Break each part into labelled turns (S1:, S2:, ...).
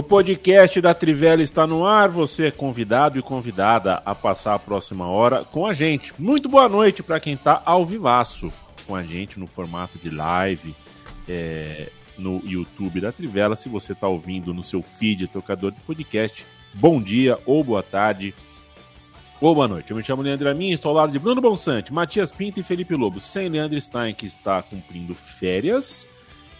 S1: O podcast da Trivela está no ar. Você é convidado e convidada a passar a próxima hora com a gente. Muito boa noite para quem está ao vivaço com a gente no formato de live é, no YouTube da Trivela. Se você está ouvindo no seu feed, tocador de podcast, bom dia ou boa tarde ou boa noite. Eu me chamo Leandro Amin, estou ao lado de Bruno Bonsante, Matias Pinto e Felipe Lobo. Sem Leandro Stein, que está cumprindo férias,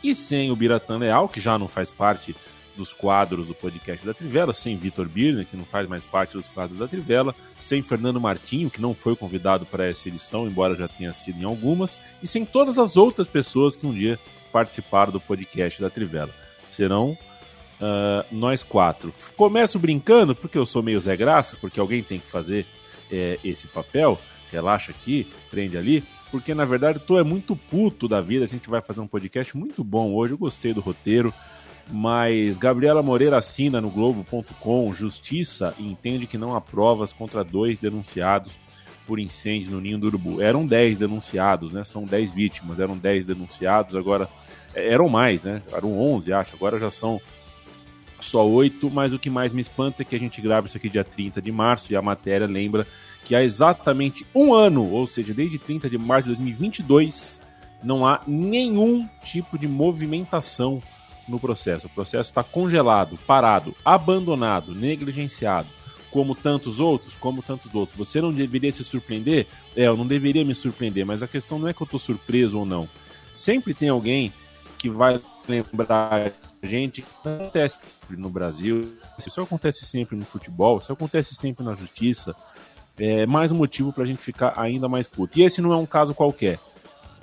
S1: e sem o Biratan Leal, que já não faz parte dos quadros do podcast da Trivela, sem Vitor Birner, que não faz mais parte dos quadros da Trivela, sem Fernando Martinho, que não foi convidado para essa edição, embora já tenha sido em algumas, e sem todas as outras pessoas que um dia participaram do podcast da Trivela. Serão uh, nós quatro. Começo brincando, porque eu sou meio Zé Graça, porque alguém tem que fazer é, esse papel. Relaxa aqui, prende ali porque na verdade tu é muito puto da vida. A gente vai fazer um podcast muito bom hoje. Eu gostei do roteiro. Mas Gabriela Moreira assina no Globo.com Justiça e entende que não há provas contra dois denunciados por incêndio no Ninho do Urubu. Eram 10 denunciados, né? São 10 vítimas, eram 10 denunciados, agora é, eram mais, né? Eram 11, acho, agora já são só 8, mas o que mais me espanta é que a gente grava isso aqui dia 30 de março e a matéria lembra que há exatamente um ano, ou seja, desde 30 de março de 2022, não há nenhum tipo de movimentação no processo. O processo está congelado, parado, abandonado, negligenciado. Como tantos outros, como tantos outros. Você não deveria se surpreender? É, eu não deveria me surpreender, mas a questão não é que eu estou surpreso ou não. Sempre tem alguém que vai lembrar a gente que acontece no Brasil, isso acontece sempre no futebol, isso acontece sempre na justiça. É mais um motivo para a gente ficar ainda mais puto. E esse não é um caso qualquer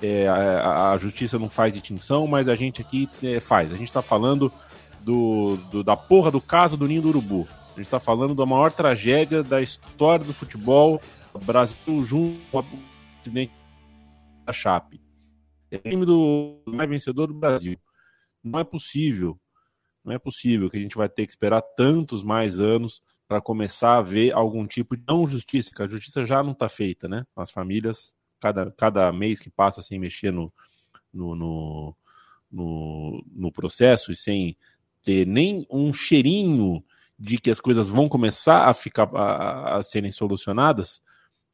S1: é, a, a, justiça não faz distinção, mas a gente aqui é, faz. A gente está falando do, do, da porra do caso do Ninho do Urubu. A gente está falando da maior tragédia da história do futebol. Brasil junto com o presidente da Chape. É o time do mais vencedor do Brasil. Não é possível, não é possível que a gente vai ter que esperar tantos mais anos para começar a ver algum tipo de não justiça, que a justiça já não está feita, né? As famílias cada, cada mês que passa sem mexer no, no, no, no, no processo e sem ter nem um cheirinho de que as coisas vão começar a ficar a, a serem solucionadas,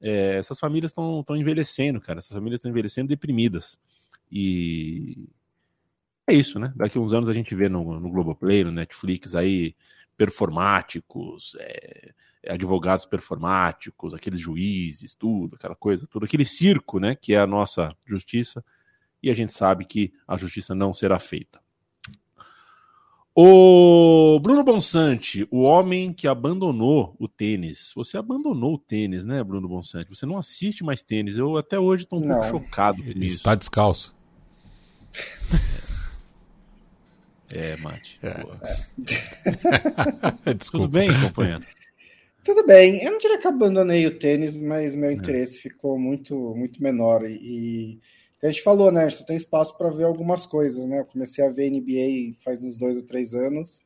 S1: é, essas famílias estão envelhecendo, cara. Essas famílias estão envelhecendo deprimidas. E é isso, né? Daqui uns anos a gente vê no, no Globoplay, no Netflix aí, performáticos, é, advogados performáticos, aqueles juízes, tudo, aquela coisa, tudo aquele circo, né, que é a nossa justiça, e a gente sabe que a justiça não será feita. O Bruno Bonsante, o homem que abandonou o tênis. Você abandonou o tênis, né, Bruno Bonsante? Você não assiste mais tênis. Eu até hoje estou um não. pouco chocado com
S2: Ele
S1: isso.
S2: Está descalço.
S1: É, Mate. É.
S2: é.
S1: Tudo bem, companheiro?
S3: Tudo bem. Eu não diria que abandonei o tênis, mas meu interesse é. ficou muito, muito menor. E, a gente falou, né? Só tem espaço para ver algumas coisas, né? Eu comecei a ver NBA faz uns dois ou três anos,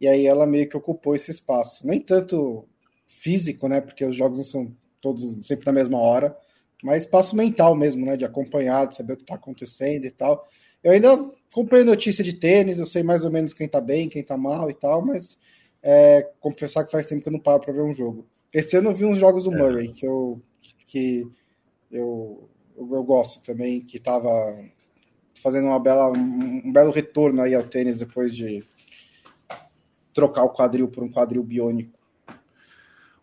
S3: e aí ela meio que ocupou esse espaço. Nem tanto físico, né? Porque os jogos não são todos sempre na mesma hora, mas espaço mental mesmo, né? De acompanhar, de saber o que está acontecendo e tal. Eu ainda acompanho notícia de tênis, eu sei mais ou menos quem tá bem, quem tá mal e tal, mas é, confessar que faz tempo que eu não paro para ver um jogo. Esse ano eu vi uns jogos do é. Murray, que eu, que eu, eu, eu gosto também, que tava fazendo uma bela, um, um, belo retorno aí ao tênis depois de trocar o quadril por um quadril biônico.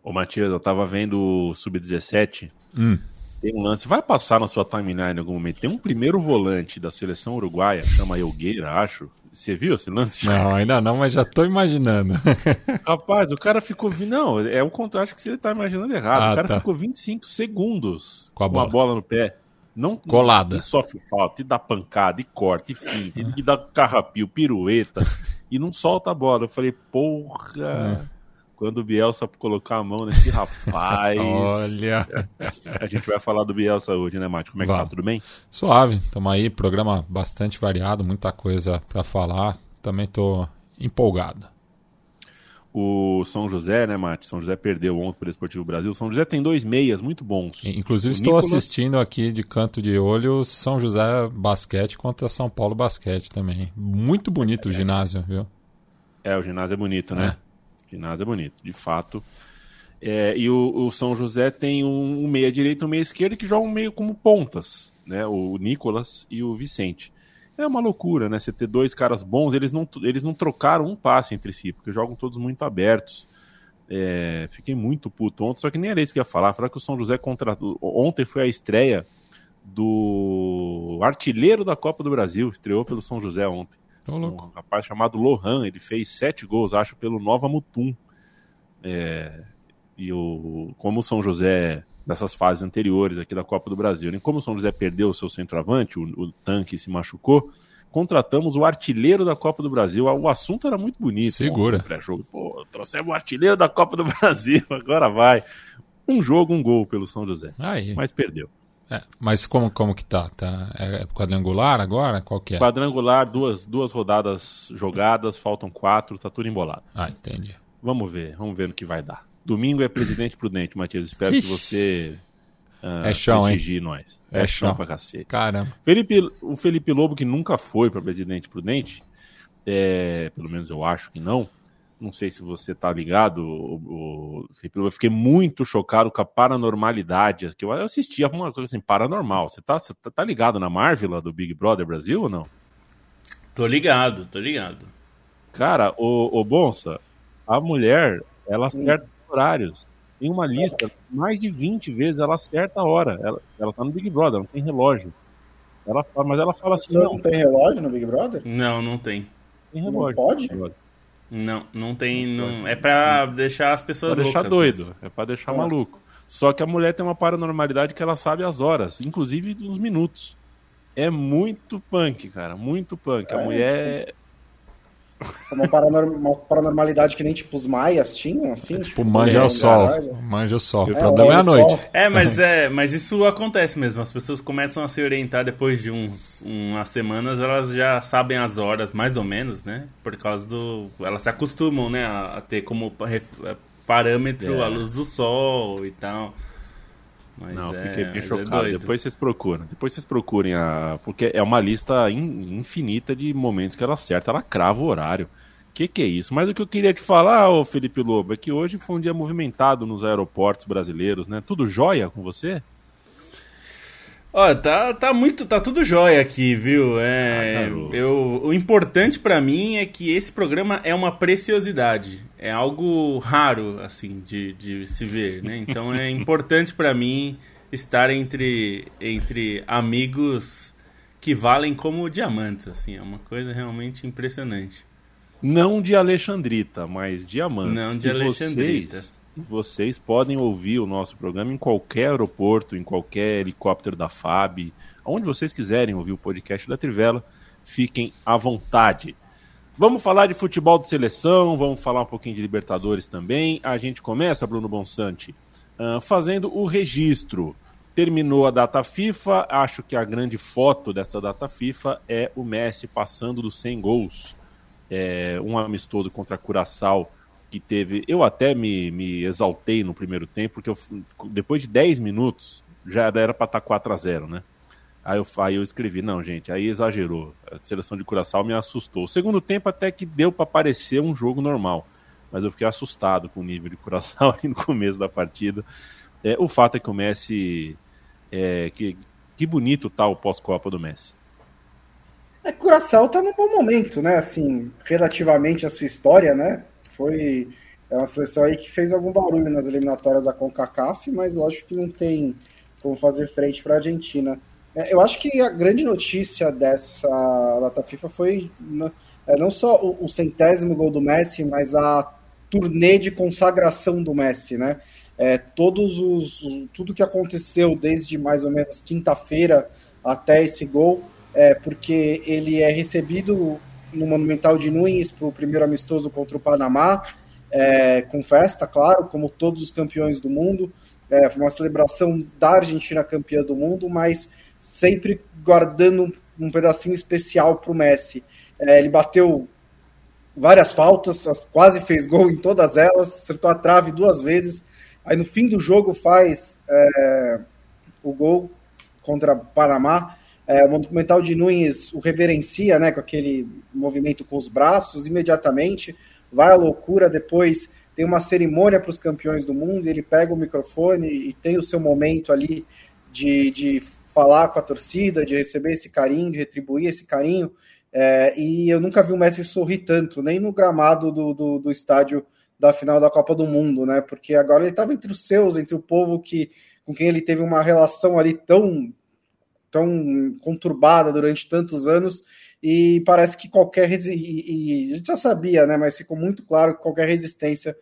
S1: Ô Matias, eu tava vendo o Sub-17. Hum. Tem um lance, vai passar na sua timeline em algum momento. Tem um primeiro volante da seleção uruguaia, chama Elgueira, acho. Você viu esse lance?
S2: Não, ainda não, mas já tô imaginando.
S1: Rapaz, o cara ficou. Não, é o contrário, acho que você tá imaginando errado.
S2: Ah,
S1: o cara
S2: tá.
S1: ficou 25 segundos
S2: Com a bola.
S1: bola no pé. Não,
S2: Colada.
S1: E sofre falta, e dá pancada, e corta, e finta, e dá carrapio, pirueta, e não solta a bola. Eu falei, porra.
S2: É.
S1: Quando o Bielsa colocar a mão nesse rapaz.
S2: Olha,
S1: A gente vai falar do Bielsa hoje, né, Mate? Como é que tá?
S2: Vamos.
S1: Tudo bem?
S2: suave. Tamo aí, programa bastante variado, muita coisa pra falar. Também tô empolgado.
S1: O São José, né, Mate? São José perdeu ontem para o Esportivo Brasil. São José tem dois meias muito bons.
S2: Inclusive,
S1: O
S2: estou
S1: Nicolas-
S2: assistindo aqui de canto de olho São José Basquete contra São Paulo Basquete também. Muito bonito o ginásio, viu?
S1: É, o ginásio é bonito, né?
S2: É.
S1: Ginásio é bonito, de fato. É, e o, o São José tem um, um meia direito e um meia esquerda que jogam meio como pontas, né? O Nicolas e o Vicente. É uma loucura, né? Você ter dois caras bons, eles não, eles não trocaram um passe entre si, porque jogam todos muito abertos. É, fiquei muito puto ontem, só que nem era isso que eu ia falar. Falar que o São José contratou. Ontem foi a estreia do artilheiro da Copa do Brasil, estreou pelo São José ontem.
S2: Tô louco.
S1: Um rapaz chamado Lohan, ele fez sete gols, acho, pelo Nova Mutum. É, e o, como o São José, dessas fases anteriores aqui da Copa do Brasil, né? como o São José perdeu o seu centroavante, o, o tanque se machucou, contratamos o artilheiro da Copa do Brasil. O assunto era muito bonito.
S2: Segura.
S1: pré-jogo. Pô, trouxemos o artilheiro da Copa do Brasil, agora vai. Um jogo, um gol pelo São José.
S2: Aí.
S1: Mas perdeu.
S2: É, mas como, como que tá? tá? É quadrangular agora? Qual que é?
S1: Quadrangular, duas, duas rodadas jogadas, faltam quatro, tá tudo embolado.
S2: Ah, entendi.
S1: Vamos ver, vamos ver no que vai dar. Domingo é Presidente Prudente, Matias. Espero que
S2: Ixi.
S1: você ah,
S2: É chão, hein?
S1: prestigie nós.
S2: É
S1: É, chão
S2: chão.
S1: pra cacete.
S2: Caramba.
S1: Felipe, o Felipe Lobo, que nunca foi para Presidente Prudente, é, pelo menos eu acho que não. Não sei se você tá ligado, o, Felipe. Eu fiquei muito chocado com a paranormalidade. Que eu assisti uma coisa assim, paranormal. Você tá, você tá- tá ligado na Marvel do Big Brother Brasil ou não?
S4: Tô ligado, tô ligado.
S1: Cara, o, o Bonsa, a mulher, ela acerta os horários. Tem uma lista, mais de 20 vezes ela acerta a hora. Ela, ela tá no Big Brother, não tem relógio. Ela fala, mas ela fala assim,
S3: Não,
S1: não,
S3: tem relógio no Big Brother?
S4: Não, não tem.
S1: tem
S3: Não
S1: relógio.
S3: pode?
S1: Relógio.
S4: Não, não tem. Não... É pra deixar as
S1: Pra
S4: pessoas
S1: deixar
S4: loucas
S1: doido,
S4: mesmo.
S1: é pra deixar maluco. Só que a mulher tem uma paranormalidade que ela sabe as horas, inclusive os minutos. É muito punk, cara, muito punk. A
S3: É,
S1: mulher
S3: Uma, paranorm- uma paranormalidade que nem tipo os maias tinham, assim?
S2: Tipo, manja
S3: é,
S2: o sol. Manja o sol.
S1: É,
S2: O problema é a noite.
S4: É, mas é, mas isso acontece mesmo. As pessoas começam a se orientar depois de uns umas semanas, elas já sabem as horas, mais ou menos, né? Por causa do. Elas se acostumam, né? A, a ter como é, parâmetro
S1: É.
S4: a luz do sol e tal. Mas
S1: Não,
S4: é,
S1: fiquei bem
S4: é
S1: chocado.
S4: doido.
S1: Depois vocês procuram. Depois vocês procurem a. Porque é uma lista in- infinita de momentos que ela acerta, ela crava o horário. Que que é isso? Mas o que eu queria te falar, ô Felipe Lobo, é que hoje foi um dia movimentado nos aeroportos brasileiros, né? Tudo jóia com você?
S4: Ó, tá, tá muito, tá tudo jóia aqui, viu? É,
S1: Ah, garoto.
S4: eu, o importante pra mim é que esse programa é uma preciosidade, é algo raro assim de, de se ver, né? Então é importante pra mim estar entre entre amigos que valem como diamantes, assim, é uma coisa realmente impressionante.
S1: Não de Alexandrita, mas diamantes.
S4: Não de Alexandrita.
S1: Vocês, vocês podem ouvir o nosso programa em qualquer aeroporto, em qualquer helicóptero da FAB, onde vocês quiserem ouvir o podcast da Trivela, fiquem à vontade. Vamos falar de futebol de seleção, vamos falar um pouquinho de Libertadores também. A gente começa, Bruno Bonsante, ah, fazendo o registro. Terminou a data FIFA, acho que a grande foto dessa data FIFA é o Messi passando dos 100 gols é, um amistoso contra Curaçao que teve. Eu até me, me exaltei no primeiro tempo, porque eu, depois de 10 minutos já era para estar 4 a 0 né? Aí eu, aí eu escrevi, não, gente, aí exagerou. A seleção de Curaçao me assustou. O segundo tempo até que deu para parecer um jogo normal, mas eu fiquei assustado com o nível de Curaçao no começo da partida. É, o fato é que o Messi. É, que, que bonito tá o pós-Copa do Messi.
S3: É Curaçao tá num bom momento, né? Assim, relativamente à sua história, né? Foi é uma seleção aí que fez algum barulho nas eliminatórias da CONCACAF, mas lógico que não tem como fazer frente para a Argentina. É, eu acho que a grande notícia dessa data FIFA foi na, é, não só o, o, centésimo gol do Messi, mas a turnê de consagração do Messi, né? É, todos os tudo que aconteceu desde mais ou menos quinta-feira até esse gol, é porque ele é recebido no Monumental de Nunes para o primeiro amistoso contra o Panamá, é, com festa, claro, como todos os campeões do mundo. É, foi uma celebração da Argentina campeã do mundo, mas sempre guardando um pedacinho especial para o Messi. É, ele bateu várias faltas, quase fez gol em todas elas, acertou a trave duas vezes. Aí no fim do jogo faz é, o gol contra Panamá. É, o Monumental de Nunes o reverencia, né, com aquele movimento com os braços, imediatamente vai à loucura, depois tem uma cerimônia para os campeões do mundo, ele pega o microfone e tem o seu momento ali de, de falar com a torcida, de receber esse carinho, de retribuir esse carinho, é, e eu nunca vi o Messi sorrir tanto, nem no gramado do, do, do estádio da final da Copa do Mundo, né? Porque agora ele estava entre os seus, entre o povo que com quem ele teve uma relação ali tão tão conturbada durante tantos anos e parece que qualquer e, e, a gente já sabia, né? Mas ficou muito claro que qualquer resistência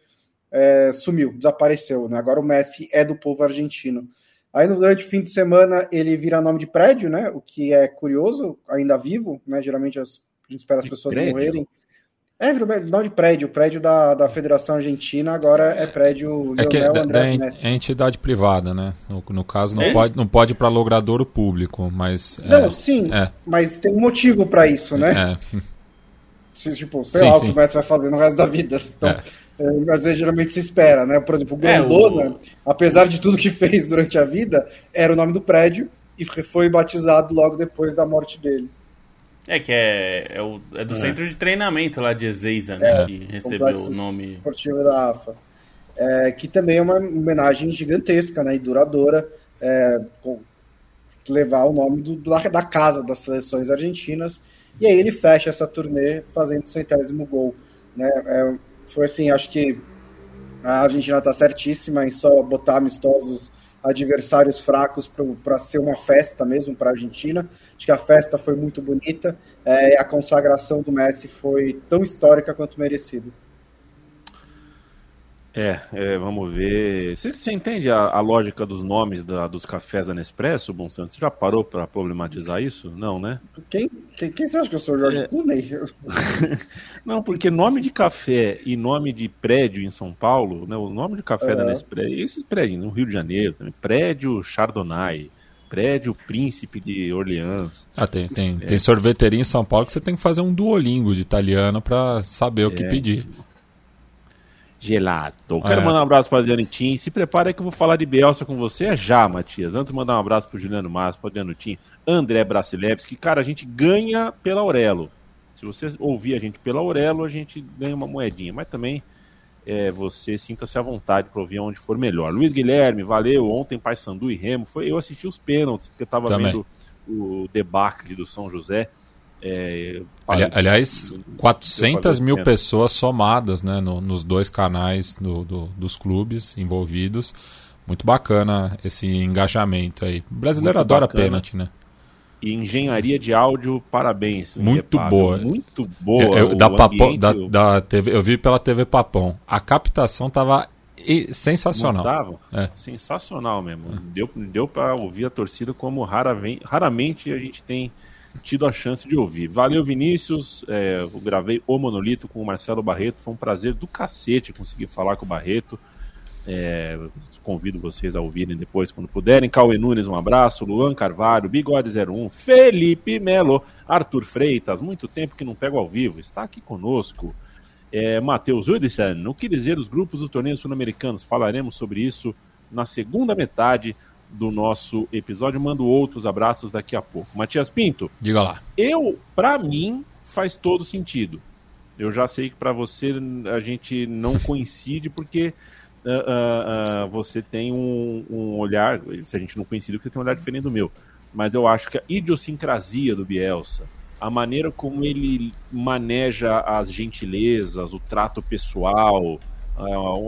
S3: é, sumiu, desapareceu, né? Agora o Messi é do povo argentino. Aí durante o fim de semana ele vira nome de prédio, né? O que é curioso, ainda vivo, né? Geralmente as, a gente espera as pessoas prédio? morrerem. É, não de prédio. O prédio da, da Federação Argentina agora é prédio
S2: é que é Andrés é, Messi. É entidade privada, né? No, no caso, não, é? pode, não pode ir para logradouro público, mas...
S3: Não, é, sim, é. mas tem um motivo para isso, né? É. Se, tipo, sei sim, lá sim. o que o Messi vai fazer no resto da vida. Então, é. às vezes, geralmente se espera, né? Por exemplo, o Grondona, o... apesar de tudo que fez durante a vida, era o nome do prédio e foi batizado logo depois da morte dele.
S4: É que é, é, o, é do é. centro de treinamento lá de Ezeiza, né? É, que recebeu o nome.
S3: Esportivo da AFA. É, que também é uma homenagem gigantesca né, e duradoura é, com, levar o nome do, da, da, casa das seleções argentinas. E aí ele fecha essa turnê fazendo o centésimo gol. Né? É, foi assim, acho que a Argentina está certíssima em só botar amistosos adversários fracos para ser uma festa mesmo para a Argentina. Acho que a festa foi muito bonita é, a consagração do Messi foi tão histórica quanto merecida.
S1: É, é, vamos ver. Você, você entende a, a, lógica dos nomes da, dos cafés da Nespresso, Bom Santos? Você já parou para problematizar isso? Não, né?
S3: Quem, quem, quem, você acha que eu sou, Jorge é... Clooney?
S1: Não, porque nome de café e nome de prédio em São Paulo, né, o nome de café da Nespresso, esses prédios no Rio de Janeiro também, prédio Chardonnay, prédio Príncipe de Orleans.
S2: Ah, tem, tem, é. tem sorveteria em São Paulo que você tem que fazer um duolingo de italiano para saber o que é. pedir
S1: gelato. Quero é. mandar um abraço para Adriano Tim. Se prepara que eu vou falar de Bielsa com você já, Matias. Antes, mandar um abraço para Juliano Massa, para Adriano Tim, André Brasilevski. Cara, a gente ganha pela Aurelo. Se você ouvir a gente pela Aurelo, a gente ganha uma moedinha. Mas também é, você sinta-se à vontade para ouvir onde for melhor. Luiz Guilherme, valeu. Ontem, Paysandu e Remo. Foi, eu assisti os pênaltis, porque eu estava vendo o debacle do São José.
S2: É, Ali, aliás, 400 mil pessoas somadas né, no, nos dois canais do, do, dos clubes envolvidos. Muito bacana esse engajamento aí. O brasileiro Muito adora bacana. pênalti, né?
S1: E engenharia de áudio, parabéns.
S2: Muito boa.
S1: Muito boa.
S2: Eu, eu da Papão, da, da TV, eu vi pela TV Papão. A captação tava sensacional.
S1: É. Sensacional mesmo. Deu, deu para ouvir a torcida como raramente, raramente a gente tem tido a chance de ouvir. Valeu, Vinícius. É, eu gravei O Monolito com o Marcelo Barreto. Foi um prazer do cacete conseguir falar com o Barreto. É, convido vocês a ouvirem depois quando puderem. Cauê Nunes, um abraço. Luan Carvalho, Bigode01, Felipe Melo, Arthur Freitas, muito tempo que não pego ao vivo, está aqui conosco. É, Matheus Hudson, o que dizer os grupos dos torneios sul-americanos? Falaremos sobre isso na segunda metade do nosso episódio. Mando outros abraços daqui a pouco. Matias Pinto.
S2: Diga lá.
S1: Eu, para mim, faz todo sentido. Eu já sei que para você a gente não coincide porque uh, uh, uh, você tem um, um, olhar. Se a gente não coincide, você tem um olhar diferente do meu. Mas eu acho que a idiosincrasia do Bielsa, a maneira como ele maneja as gentilezas, o trato pessoal,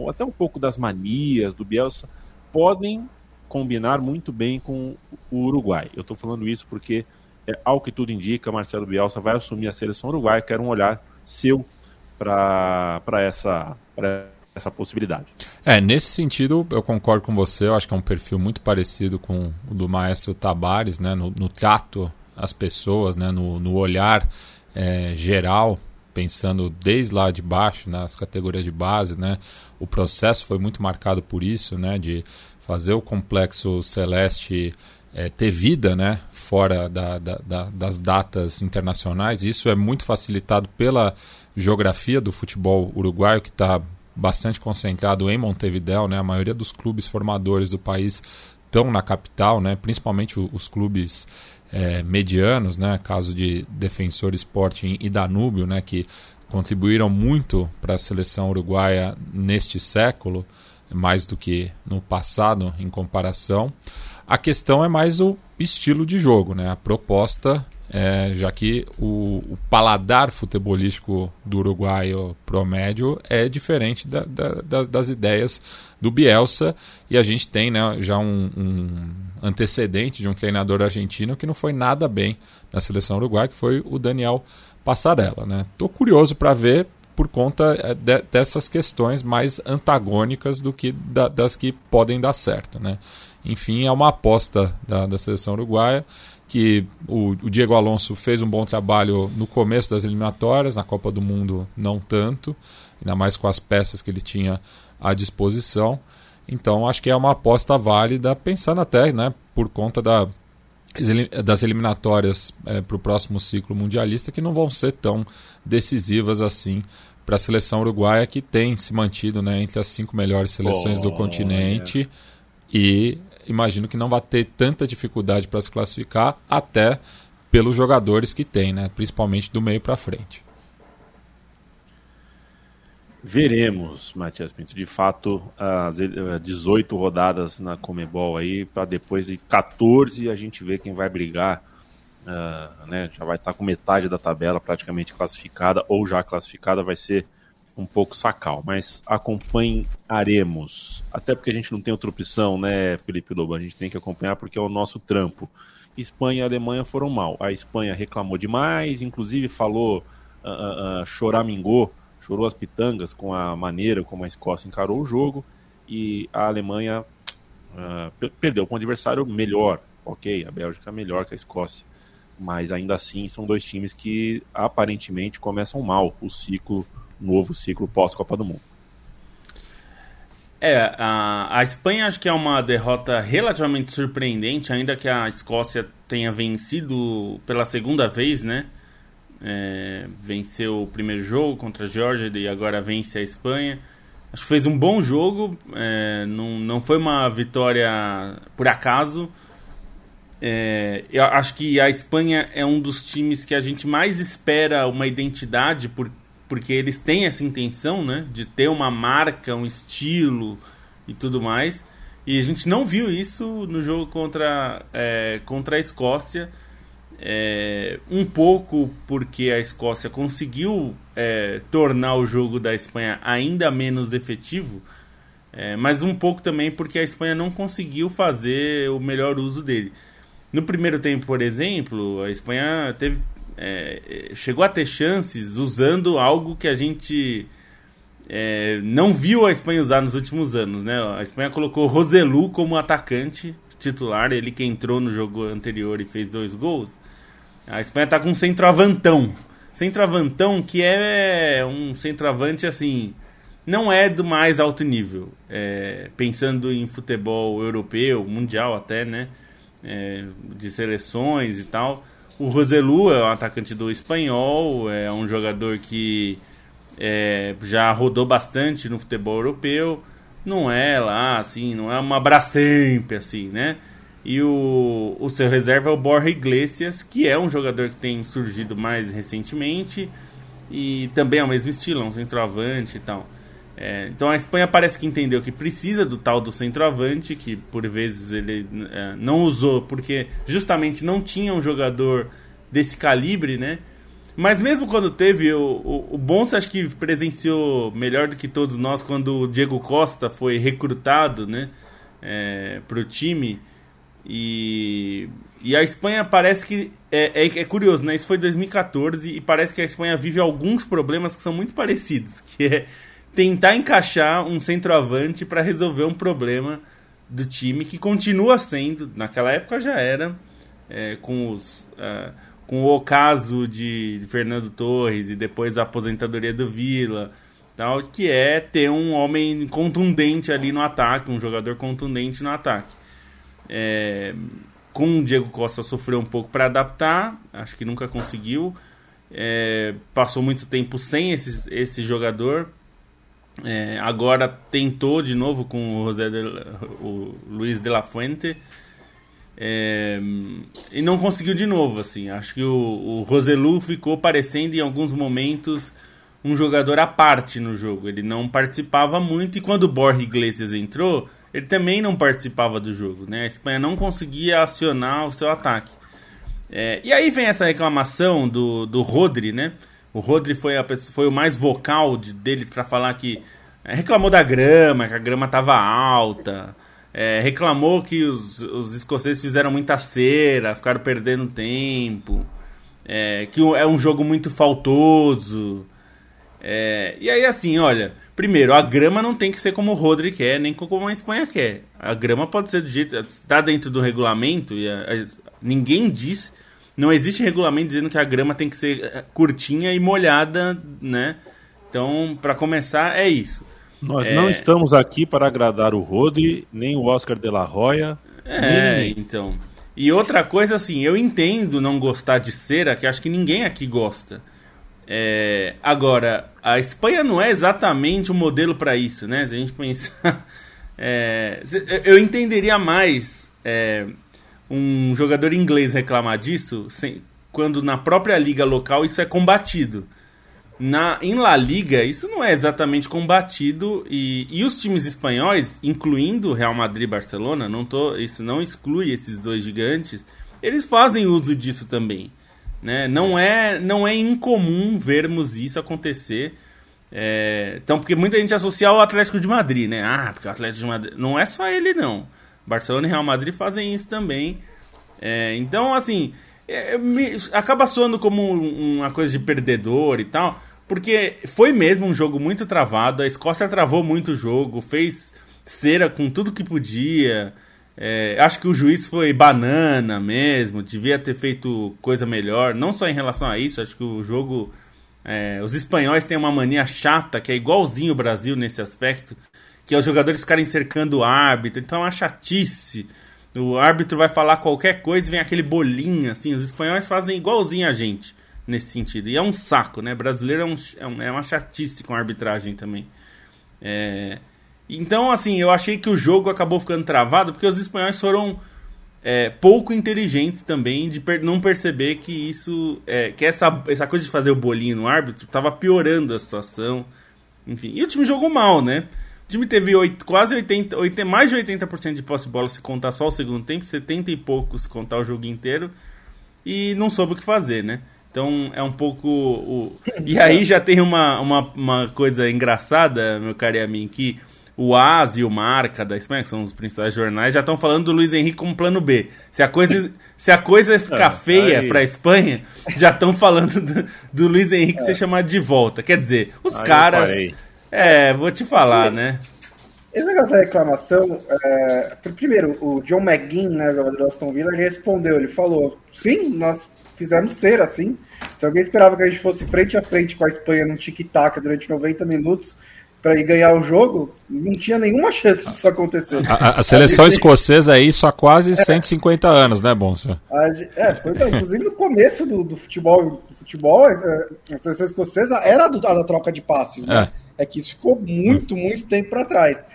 S1: até um pouco das manias do Bielsa, podem combinar muito bem com o Uruguai. Eu estou falando isso porque é, ao que tudo indica, Marcelo Bielsa vai assumir a seleção uruguaia, quer um olhar seu para essa, essa possibilidade.
S2: É, nesse sentido, eu concordo com você, eu acho que é um perfil muito parecido com o do maestro Tabares, né, no, no trato às pessoas, né, no, no olhar é, geral, pensando desde lá de baixo, nas categorias de base, né, o processo foi muito marcado por isso, né, de fazer o complexo celeste é, ter vida né, fora da, da, da, das datas internacionais. Isso é muito facilitado pela geografia do futebol uruguaio, que está bastante concentrado em Montevideo. Né? A maioria dos clubes formadores do país estão na capital, né? principalmente os clubes é, medianos, né? caso de Defensor Sporting e Danúbio, né? que contribuíram muito para a seleção uruguaia neste século, mais do que no passado em comparação. A questão é mais o estilo de jogo, né? A proposta, é, já que o, o, paladar futebolístico do uruguaio promédio é diferente da, da, das ideias do Bielsa e a gente tem né, já um, um, antecedente de um treinador argentino que não foi nada bem na seleção uruguaia, que foi o Daniel Passarella. Né? Tô curioso para ver por conta é, de, dessas questões mais antagônicas do que da, das que podem dar certo, né? Enfim, é uma aposta da, da seleção uruguaia que o, o, Diego Alonso fez um bom trabalho no começo das eliminatórias, na Copa do Mundo não tanto, ainda mais com as peças que ele tinha à disposição. Então acho que é uma aposta válida, pensando até né, por conta da, das eliminatórias é, para o próximo ciclo mundialista, que não vão ser tão decisivas assim para a seleção uruguaia, que tem se mantido né, entre as cinco melhores seleções oh, do continente. E imagino que não vai ter tanta dificuldade para se classificar, até pelos jogadores que tem, né? principalmente do meio para frente.
S1: Veremos, Matias Pinto. De fato, as 18 rodadas na Comebol aí, para depois de 14 a gente ver quem vai brigar. Uh, né, já vai estar tá com metade da tabela praticamente classificada ou já classificada, vai ser um pouco sacal, mas acompanharemos. Até porque a gente não tem outra opção, né, Felipe Lobo? A gente tem que acompanhar porque é o nosso trampo. Espanha e Alemanha foram mal. A Espanha reclamou demais, inclusive falou, uh, uh, choramingou, chorou as pitangas com a maneira como a Escócia encarou o jogo. E a Alemanha uh, perdeu com adversário melhor. Ok, a Bélgica é melhor que a Escócia. Mas ainda assim são dois times que aparentemente começam mal o ciclo novo ciclo pós-Copa do Mundo.
S4: É, a, a Espanha acho que é uma derrota relativamente surpreendente, ainda que a Escócia tenha vencido pela segunda vez, né? É, venceu o primeiro jogo contra a Geórgia e agora vence a Espanha. Acho que fez um bom jogo, é, não, não foi uma vitória por acaso. É, eu acho que a Espanha é um dos times que a gente mais espera uma identidade por, porque eles têm essa intenção, né, de ter uma marca, um estilo e tudo mais. E a gente não viu isso no jogo contra, é, contra a Escócia. É, um pouco porque a Escócia conseguiu é, tornar o jogo da Espanha ainda menos efetivo, é, mas um pouco também porque a Espanha não conseguiu fazer o melhor uso dele. No primeiro tempo, por exemplo, a Espanha teve é, chegou a ter chances usando algo que a gente é, não viu a Espanha usar nos últimos anos, né? A Espanha colocou Roselu como atacante titular, ele que entrou no jogo anterior e fez dois gols. A Espanha está com um centroavantão. Centroavantão que é um centroavante assim, não é do mais alto nível. É, pensando em futebol europeu, mundial até, né? É, de seleções e tal. O Roselu é um atacante do espanhol, é um jogador que é, já rodou bastante no futebol europeu. Não é lá, assim, não é uma Bracemp, assim, né? E o, o seu reserva é o Borja Iglesias, que é um jogador que tem surgido mais recentemente e também é o mesmo estilo, é um centroavante e tal. É, então a Espanha parece que entendeu que precisa do tal do centroavante, que por vezes ele é, não usou porque justamente não tinha um jogador desse calibre, né? Mas mesmo quando teve, o, o, o Bonsa acho que presenciou melhor do que todos nós quando o Diego Costa foi recrutado, né? É, para o time. E, e a Espanha parece que. É, é, é, curioso, né? Isso foi 2014 e parece que a Espanha vive alguns problemas que são muito parecidos, que é tentar encaixar um centroavante para resolver um problema do time que continua sendo, naquela época já era, é, com os. Uh, com o ocaso de Fernando Torres e depois a aposentadoria do Vila, tal, que é ter um homem contundente ali no ataque, um jogador contundente no ataque. É, com o Diego Costa sofreu um pouco para adaptar, acho que nunca conseguiu. É, passou muito tempo sem esse, esse jogador. É, agora tentou de novo com o, José de, o Luiz de la Fuente é, e não conseguiu de novo, assim. Acho que o, o Roselu ficou parecendo em alguns momentos um jogador à parte no jogo. Ele não participava muito e quando o Borja Iglesias entrou, ele também não participava do jogo. Né? A Espanha não conseguia acionar o seu ataque. É, e aí vem essa reclamação do, do Rodri, né? O Rodri foi, a, foi o mais vocal de, deles para falar que é, reclamou da grama, que a grama estava alta é, reclamou que os, os escoceses fizeram muita cera, ficaram perdendo tempo, é, que é um jogo muito faltoso. É, e aí, assim, olha, primeiro, a grama não tem que ser como o Rodri quer, nem como a Espanha quer. A grama pode ser do jeito. Está dentro do regulamento, e a, a, ninguém diz. Não existe regulamento dizendo que a grama tem que ser é, curtinha e molhada, né? Então, para começar, é isso.
S1: Nós é... não estamos aqui para agradar o Rodri, nem o Oscar de la Roya.
S4: É, nem... então. E outra coisa, assim, eu entendo não gostar de cera, que acho que ninguém aqui gosta. É... Agora, a Espanha não é exatamente o um modelo para isso, né? Se a gente pensar. É... Eu entenderia mais é... um jogador inglês reclamar disso sem... quando na própria liga local isso é combatido na, em La Liga, isso não é exatamente combatido e, e os times espanhóis, incluindo Real Madrid e Barcelona, não tô, isso não exclui esses dois gigantes, eles fazem uso disso também. Né? Não, é, não é incomum vermos isso acontecer. É, então, porque muita gente associa ao Atlético de Madrid, né? Ah, porque o Atlético de Madrid. Não é só ele, não. Barcelona e Real Madrid fazem isso também. É, então, assim, é, me, acaba soando como uma coisa de perdedor e tal. Porque foi mesmo um jogo muito travado, a Escócia travou muito o jogo, fez cera com tudo que podia. É, acho que o juiz foi banana mesmo, devia ter feito coisa melhor. Não só em relação a isso, acho que o jogo. É, os espanhóis têm uma mania chata, que é igualzinho o Brasil nesse aspecto, que é os jogadores ficarem cercando o árbitro. Então é uma chatice. O árbitro vai falar qualquer coisa vem aquele bolinho, assim. Os espanhóis fazem igualzinho a gente nesse sentido. E é um saco, né? Brasileiro é, um, é, é uma chatice com a arbitragem também. É... Então, assim, eu achei que o jogo acabou ficando travado porque os espanhóis foram é, pouco inteligentes também de per não perceber que isso. É, que essa, essa coisa de fazer o bolinho no árbitro estava piorando a situação. Enfim. E o time jogou mal, né? O time teve 8, quase 80, 80, mais de 80% de posse de bola se contar só o segundo tempo, 70 e poucos se contar o jogo inteiro. E não soube o que fazer, né? Então é um pouco. O... E aí já tem uma, uma, uma coisa engraçada, meu caro e a mim, que o AS e o Marca da Espanha, que são os principais jornais, já estão falando do Luiz Henrique como plano B. Se a coisa, se a coisa ficar ah, feia para a Espanha, já estão falando do, do, Luiz Henrique é. ser chamado de volta. Quer dizer, os aí caras. É, vou te falar, Sim. né?
S3: Esse negócio da reclamação, é, primeiro, o John McGinn, né, jogador do Aston Villa, ele respondeu, ele falou, sim, nós fizemos ser assim. Se alguém esperava que a gente fosse frente a frente com a Espanha num tic-tac durante 90 minutos para ir ganhar o jogo, não tinha nenhuma chance disso acontecer.
S2: A, a seleção a gente... escocesa é isso há quase é. 150 anos, né, Bonsa?
S3: É, pois é, inclusive no começo do, do futebol, do futebol, a seleção escocesa era a, do, a da troca de passes, né? É. é que isso ficou muito, muito tempo para trás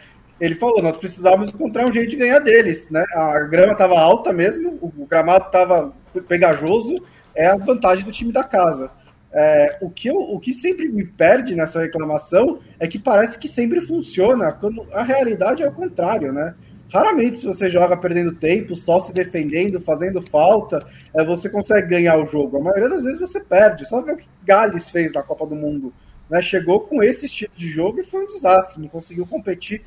S3: ele falou, nós precisávamos encontrar um jeito de ganhar deles, né? A grama estava alta mesmo, o gramado estava pegajoso é a vantagem do time da casa. É, o, que eu, o que sempre me perde nessa reclamação é que parece que sempre funciona, quando a realidade é o contrário, né? Raramente, se você joga perdendo tempo, só se defendendo, fazendo falta, é, você consegue ganhar o jogo. A maioria das vezes você perde. Só ver o que Gales fez na Copa do Mundo. Né? Chegou com esse estilo de jogo e foi um desastre. Não conseguiu competir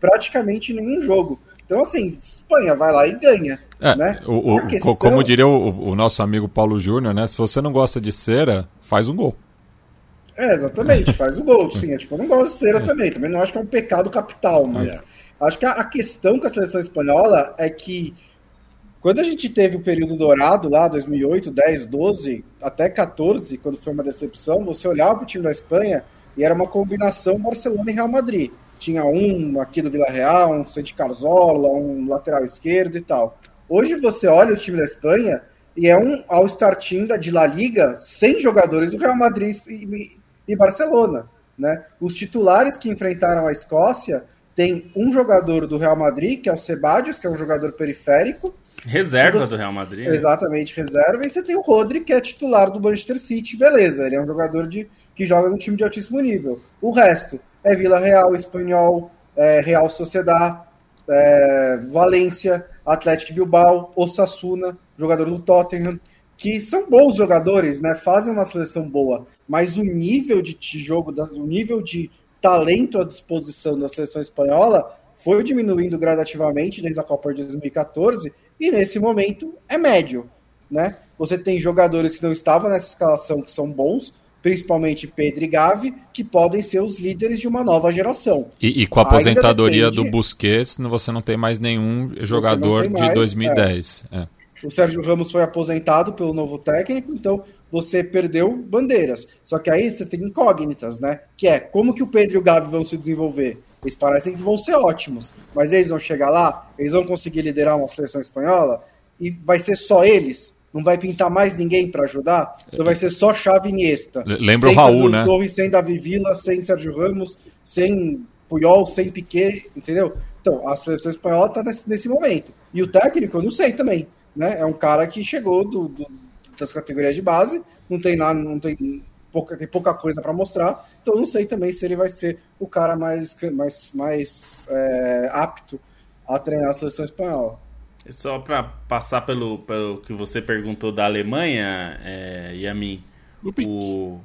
S3: praticamente em nenhum jogo. Então, assim, Espanha vai lá e ganha.
S2: É, né? o, o questão... Como diria o, o, nosso amigo Paulo Júnior, né? Se você não gosta de cera, faz um gol.
S3: É, exatamente, faz o gol. Sim, é, tipo, eu não gosto de cera também. Também não acho que é um pecado capital, mas é. acho que a, a questão com a seleção espanhola é que quando a gente teve o período dourado lá, 2008, 10, 12, até 14, quando foi uma decepção, você olhava para o time da Espanha e era uma combinação Barcelona e Real Madrid. Tinha um aqui do Vila Real, um Santi Carzola, um lateral esquerdo e tal. Hoje você olha o time da Espanha e é um All-Star Team de La Liga sem jogadores do Real Madrid e, e Barcelona. Né? Os titulares que enfrentaram a Escócia tem um jogador do Real Madrid, que é o Sebadios, que é um jogador periférico,
S4: Reserva do Real Madrid.
S3: Né? Exatamente, reserva. E você tem o Rodri, que é titular do Manchester City, beleza. Ele é um jogador de, que joga no time de altíssimo nível. O resto é Vila Real, Espanhol, é, Real Sociedad, é, Valência, Atlético Bilbao, Osasuna, jogador do Tottenham, que são bons jogadores, né? Fazem uma seleção boa, mas o nível de jogo, o nível de talento à disposição da seleção espanhola foi diminuindo gradativamente desde a Copa de 2014 e nesse momento é médio, né? Você tem jogadores que não estavam nessa escalação que são bons, principalmente Pedro e Gavi, que podem ser os líderes de uma nova geração.
S2: E, e com a aposentadoria depende... do Busquets, você não tem mais nenhum jogador mais, de 2010. É. É.
S3: O Sérgio Ramos foi aposentado pelo novo técnico, então você perdeu bandeiras. Só que aí você tem incógnitas, né? Que é como que o Pedro e o Gavi vão se desenvolver? Eles parecem que vão ser ótimos, mas eles vão chegar lá, eles vão conseguir liderar uma seleção espanhola e vai ser só eles. Não vai pintar mais ninguém para ajudar, então vai ser só Xavi Iniesta.
S2: Lembra o Raul, né?
S3: Torres, sem Davi Villa, sem Sérgio Ramos, sem Puyol, sem Piquet, entendeu? Então, a seleção espanhola está nesse, nesse momento. E o técnico, eu não sei também. Né? É um cara que chegou do, do das categorias de base, não tem lá, não tem pouca, tem pouca coisa para mostrar, então não sei também se ele vai ser o cara mais, mais, mais é, apto a treinar a seleção espanhola.
S4: Só para passar pelo, pelo que você perguntou da Alemanha, é, Yamin, o,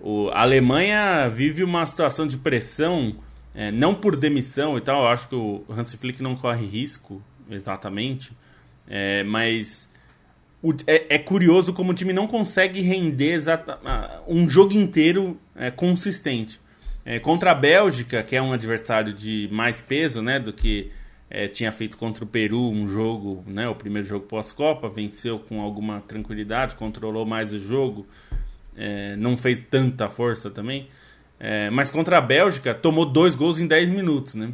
S4: o, a Alemanha vive uma situação de pressão, é, não por demissão e tal, eu acho que o Hansi Flick não corre risco exatamente, é, mas o, é, é, curioso como o time não consegue render exata, um jogo inteiro é, consistente. É, contra a Bélgica, que é um adversário de mais peso né, do que é, tinha feito contra o Peru, um jogo, né, o primeiro jogo pós-Copa, venceu com alguma tranquilidade, controlou mais o jogo, é, não fez tanta força também. É, mas contra a Bélgica, tomou dois gols em 10 minutos. Né?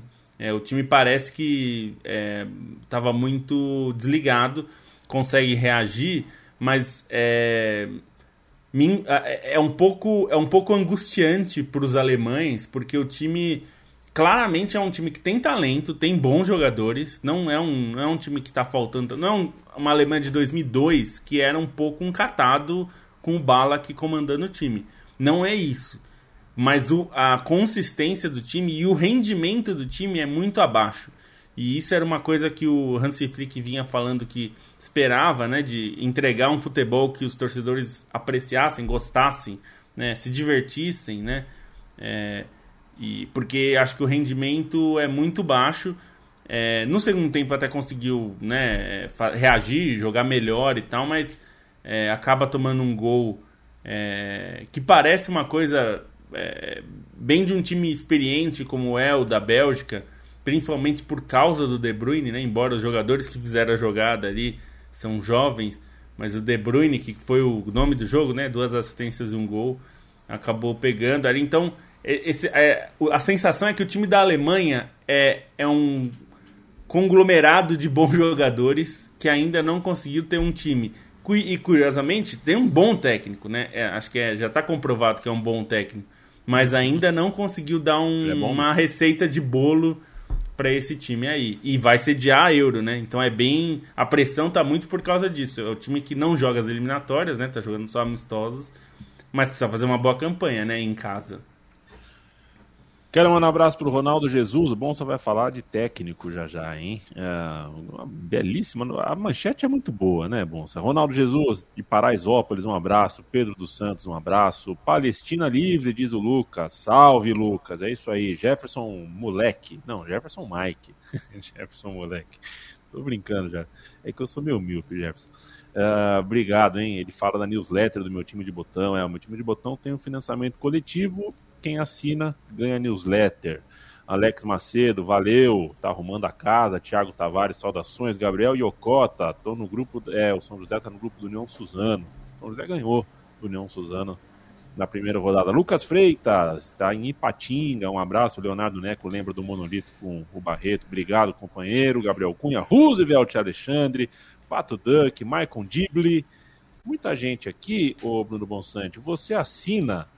S4: o time parece que estava muito desligado consegue reagir, mas é, é um pouco é um pouco angustiante para os alemães, porque o time claramente é um time que tem talento, tem bons jogadores, não é um, não é um time que está faltando, não é um, uma Alemanha de 2002 que era um pouco um catado com o Bala aqui comandando o time. Não é isso. Mas o, a consistência do time e o rendimento do time é muito abaixo. E isso era uma coisa que o Hansi Flick vinha falando que esperava, né, de entregar um futebol que os torcedores apreciassem, gostassem, né, se divertissem, né, é, e porque acho que o rendimento é muito baixo. É, no segundo tempo até conseguiu, né, reagir, jogar melhor e tal, mas é, acaba tomando um gol é, que parece uma coisa é, bem de um time experiente como é o da Bélgica principalmente por causa do De Bruyne, né? Embora os jogadores que fizeram a jogada ali são jovens, mas o De Bruyne, que foi o nome do jogo, né? Duas assistências e um gol, acabou pegando ali. Então, esse, é, a sensação é que o time da Alemanha é, é um conglomerado de bons jogadores que ainda não conseguiu ter um time. E curiosamente, tem um bom técnico, né? É, acho que é, já está comprovado que é um bom técnico. Mas ainda não conseguiu dar um, é uma receita de bolo para esse time aí. E vai sediar a Euro, né? Então é bem. A pressão tá muito por causa disso. É o time que não joga as eliminatórias, né? Tá jogando só amistosos. Mas precisa fazer uma boa campanha, né? Em casa.
S1: Quero mandar um abraço pro Ronaldo Jesus. O Bonsa vai falar de técnico já já, hein? É, uma belíssima. A manchete é muito boa, né, Bonsa? Ronaldo Jesus, de Paraisópolis, um abraço. Pedro dos Santos, um abraço. Palestina Livre, diz o Lucas. Salve, Lucas. É isso aí. Jefferson Moleque. Não, Jefferson Mike. Jefferson Moleque. Tô brincando já. É que eu sou meio míope, Jefferson. Uh, obrigado, hein? Ele fala da newsletter do meu time de botão. É, o meu time de botão tem um financiamento coletivo quem assina ganha newsletter. Alex Macedo, valeu, tá arrumando a casa. Thiago Tavares, saudações. Gabriel Iocota, tô no grupo. É, o São José tá no grupo do União Suzano. São José ganhou do União Suzano na primeira rodada. Lucas Freitas, tá em Ipatinga. Um abraço. Leonardo Neco lembra do Monolito com o Barreto. Obrigado, companheiro. Gabriel Cunha, Roosevelt Alexandre, Pato Duck, Maicon Dibli. Muita gente aqui, ô Bruno Bonsante. Você assina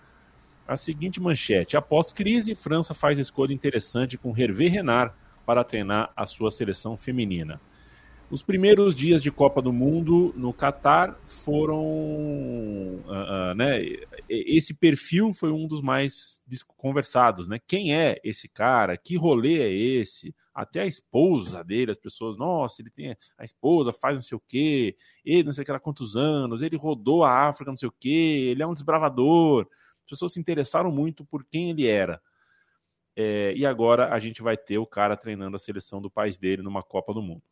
S1: a seguinte manchete: após crise, França faz escolha interessante com Hervé Renard para treinar a sua seleção feminina. Os primeiros dias de Copa do Mundo no Catar foram. Uh, uh, né, esse perfil foi um dos mais conversados. Né? Quem é esse cara? Que rolê é esse? Até a esposa dele, as pessoas, nossa, ele tem. A esposa faz não sei o quê, ele não sei o que lá quantos anos, ele rodou a África, não sei o quê, ele é um desbravador. As pessoas se interessaram muito por quem ele era. É, e agora a gente vai ter o cara treinando a seleção do país dele numa Copa do Mundo.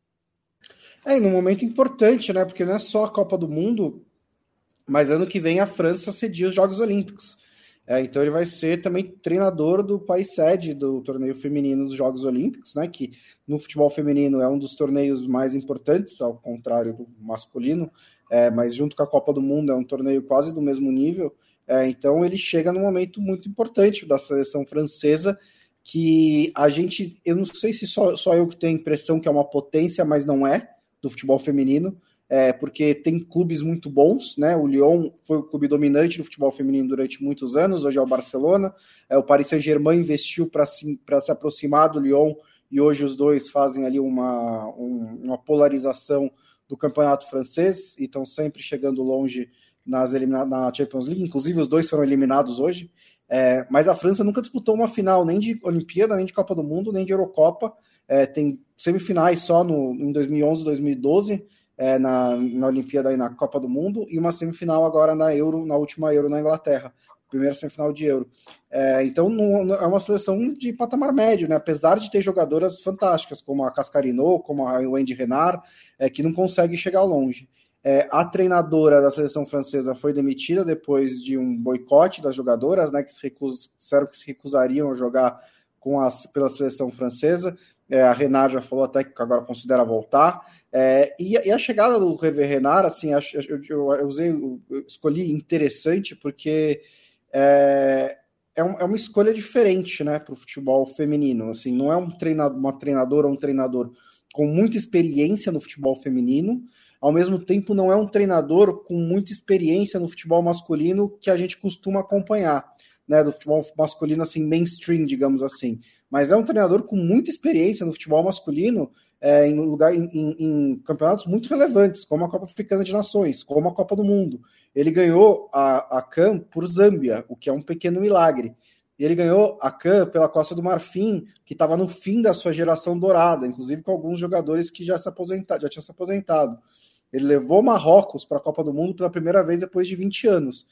S3: É, e num momento importante, né? Porque não é só a Copa do Mundo, mas ano que vem a França cedia os Jogos Olímpicos. É, então ele vai ser também treinador do país sede do torneio feminino dos Jogos Olímpicos, né? Que no futebol feminino é um dos torneios mais importantes, ao contrário do masculino, é, mas junto com a Copa do Mundo é um torneio quase do mesmo nível. É, então ele chega num momento muito importante da seleção francesa, que a gente, eu não sei se só, só eu que tenho a impressão que é uma potência, mas não é, do futebol feminino, é, porque tem clubes muito bons, né? O Lyon foi o clube dominante do futebol feminino durante muitos anos, hoje é o Barcelona. É, o Paris Saint-Germain investiu para se, se aproximar do Lyon e hoje os dois fazem ali uma, um, uma polarização do campeonato francês e estão sempre chegando longe nas na Champions League, inclusive os dois foram eliminados hoje. É, mas a França nunca disputou uma final nem de Olimpíada, nem de Copa do Mundo, nem de Eurocopa. É, tem semifinais só no, em 2011, 2012, é, na, na Olimpíada e na Copa do Mundo, e uma semifinal agora na Euro, na última Euro na Inglaterra, primeira semifinal de Euro. É, então não, não, é uma seleção de patamar médio, né? apesar de ter jogadoras fantásticas, como a Cascarino, como a Wendy Renard, é, que não consegue chegar longe. É, a treinadora da seleção francesa foi demitida depois de um boicote das jogadoras, né, que se recus, disseram que se recusariam a jogar com as, pela seleção francesa. É, a Renard já falou até que agora considera voltar. É, e, e, a chegada do Rever Renard, assim, eu, eu, eu, usei, eu escolhi interessante porque é, é, um, é uma escolha diferente né, para o futebol feminino. Assim, não é um treinador, uma treinadora ou um treinador com muita experiência no futebol feminino, ao mesmo tempo não é um treinador com muita experiência no futebol masculino que a gente costuma acompanhar, né, do futebol masculino assim mainstream, digamos assim. Mas é um treinador com muita experiência no futebol masculino é, em, lugar, em, em, campeonatos muito relevantes, como a Copa Africana de Nações, como a Copa do Mundo. Ele ganhou a, a CAN por Zâmbia, o que é um pequeno milagre. Ele ganhou a CAN pela Costa do Marfim, que estava no fim da sua geração dourada, inclusive com alguns jogadores que já se aposentaram, já tinham se aposentado. Ele levou Marrocos para a Copa do Mundo pela primeira vez depois de 20 anos.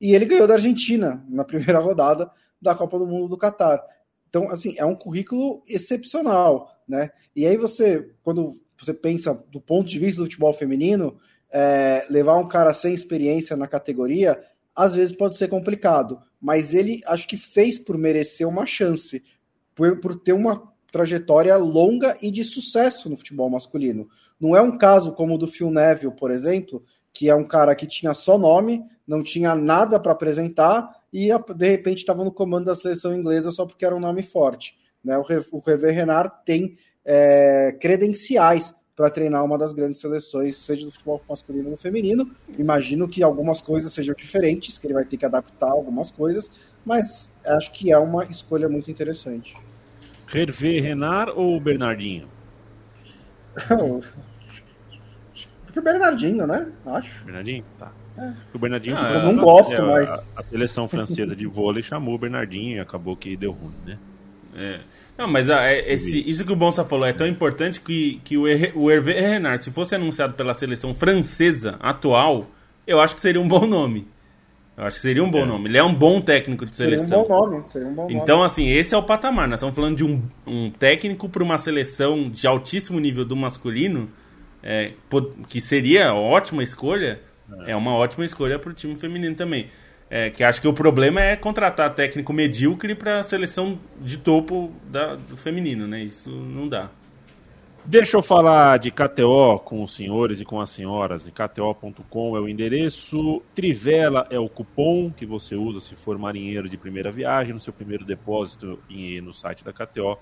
S3: E ele ganhou da Argentina na primeira rodada da Copa do Mundo do Catar. Então, assim, é um currículo excepcional, né? E aí você, quando você pensa do ponto de vista do futebol feminino, é, levar um cara sem experiência na categoria, às vezes pode ser complicado. Mas ele acho que fez por merecer uma chance, por, por ter uma trajetória longa e de sucesso no futebol masculino. Não é um caso como o do Phil Neville, por exemplo, que é um cara que tinha só nome, não tinha nada para apresentar e de repente estava no comando da seleção inglesa só porque era um nome forte. Né? O Rever Renard tem é, credenciais para treinar uma das grandes seleções, seja do futebol masculino ou feminino. Imagino que algumas coisas sejam diferentes, que ele vai ter que adaptar algumas coisas, mas acho que é uma escolha muito interessante.
S1: Hervé Renard ou Bernardinho?
S3: Porque o Bernardinho, né? Acho.
S1: Bernardinho? Tá. É. O Bernardinho
S3: ah, eu não gosto,
S1: é,
S3: mas.
S1: A, a, seleção francesa de vôlei chamou o Bernardinho e acabou que deu ruim, né?
S4: É. Não, mas ah, é, esse, isso que o Bonsa falou é tão importante que, que o, o Hervé Renard, se fosse anunciado pela seleção francesa atual, eu acho que seria um bom nome. Eu acho que seria um bom é. nome. Ele é um bom técnico de seleção.
S3: Seria um bom nome. Seria um bom
S4: então, nome. assim, esse é o patamar. Nós estamos falando de um, um técnico para uma seleção de altíssimo nível do masculino, é, que seria ótima escolha. É, é uma ótima escolha para o time feminino também. É, que acho que o problema é contratar técnico medíocre para a seleção de topo da, do feminino, né? Isso não dá.
S1: Deixa eu falar de KTO com os senhores e com as senhoras. KTO.com é o endereço, Trivela é o cupom que você usa se for marinheiro de primeira viagem. No seu primeiro depósito no site da KTO,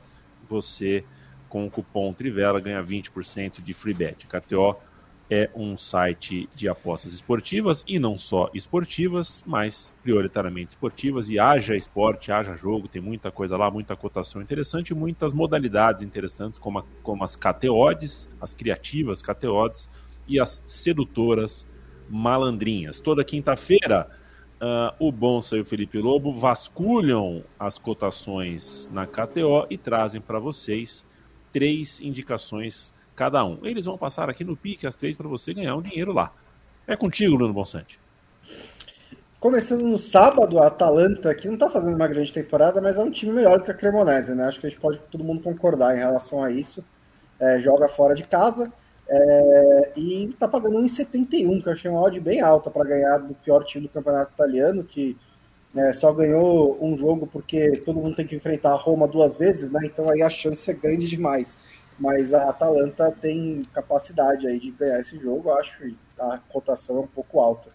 S1: você com o cupom Trivela ganha 20% de free bet. KTO é um site de apostas esportivas e não só esportivas, mas prioritariamente esportivas. E haja esporte, haja jogo, tem muita coisa lá, muita cotação interessante, muitas modalidades interessantes, como, a, como as KTODs, as criativas KTODs e as sedutoras malandrinhas. Toda quinta-feira, uh, o Bonsa e o Felipe Lobo vasculham as cotações na KTO e trazem para vocês três indicações cada um. Eles vão passar aqui no pique as três para você ganhar um dinheiro lá. É contigo, Bruno Bonsante.
S3: Começando no sábado, a Atalanta, que não está fazendo uma grande temporada, mas é um time melhor do que a Cremonese, né? Acho que a gente pode todo mundo concordar em relação a isso. É, joga fora de casa é, e está pagando 1,71, que eu achei uma odd bem alta para ganhar do pior time do campeonato italiano, que é, só ganhou um jogo porque todo mundo tem que enfrentar a Roma duas vezes, né? Então aí a chance é grande demais mas a Atalanta tem capacidade aí de ganhar esse jogo, eu acho, e a cotação é um pouco alta.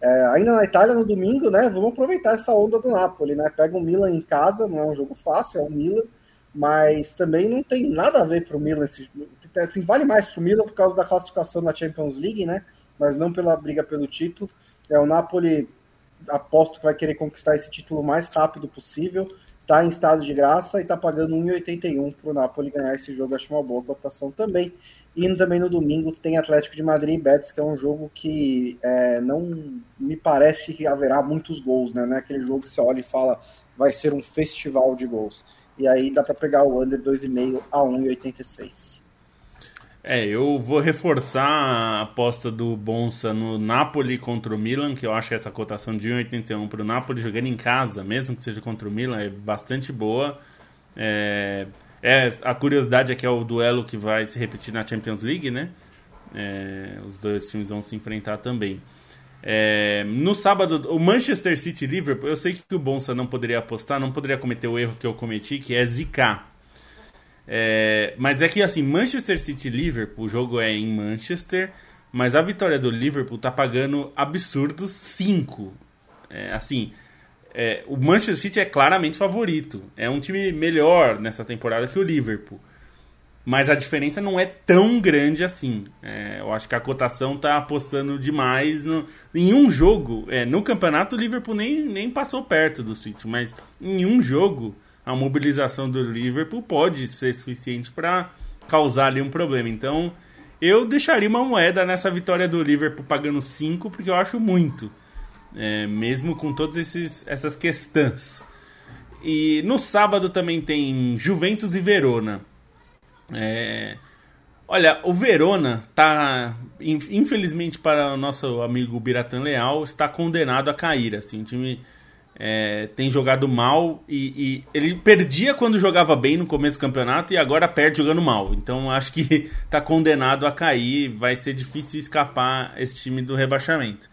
S3: É, ainda na Itália, no domingo, né, vamos aproveitar essa onda do Napoli, né, pega o Milan em casa, não é um jogo fácil, é o Milan, mas também não tem nada a ver para o Milan, esse, assim, vale mais para o Milan por causa da classificação na Champions League, né, mas não pela briga pelo título, é o Napoli aposto que vai querer conquistar esse título o mais rápido possível, está em estado de graça e está pagando 1,81 para o Napoli ganhar esse jogo. Acho uma boa cotação também. E também no domingo tem Atlético de Madrid e Betis, que é um jogo que é, não me parece que haverá muitos gols, né? Não é aquele jogo que você olha e fala vai ser um festival de gols. E aí dá para pegar o under 2,5 a 1,86.
S4: É, eu vou reforçar a aposta do Bonsa no Napoli contra o Milan, que eu acho que essa cotação de 1,81 para o Napoli jogando em casa, mesmo que seja contra o Milan, é bastante boa. É, é, a curiosidade é que é o duelo que vai se repetir na Champions League, né? É, os dois times vão se enfrentar também. É, no sábado, o Manchester City Liverpool, eu sei que o Bonsa não poderia apostar, não poderia cometer o erro que eu cometi, que é zicar. É, mas é que assim, Manchester City Liverpool, o jogo é em Manchester, mas a vitória do Liverpool tá pagando absurdos 5. É, assim, é, o Manchester City é claramente favorito. É um time melhor nessa temporada que o Liverpool. Mas a diferença não é tão grande assim. É, eu acho que a cotação tá apostando demais no, em um jogo. É, no campeonato, o Liverpool nem, nem passou perto do City, mas em um jogo a mobilização do Liverpool pode ser suficiente para causar ali um problema. Então, eu deixaria uma moeda nessa vitória do Liverpool pagando 5, porque eu acho muito. É, mesmo com todas essas questões. E no sábado também tem Juventus e Verona. É, olha, o Verona tá, infelizmente para o nosso amigo Biratan Leal, está condenado a cair. Assim, o time é, tem jogado mal e, e, ele perdia quando jogava bem no começo do campeonato e agora perde jogando mal. Então acho que está condenado a cair, vai ser difícil escapar esse time do rebaixamento.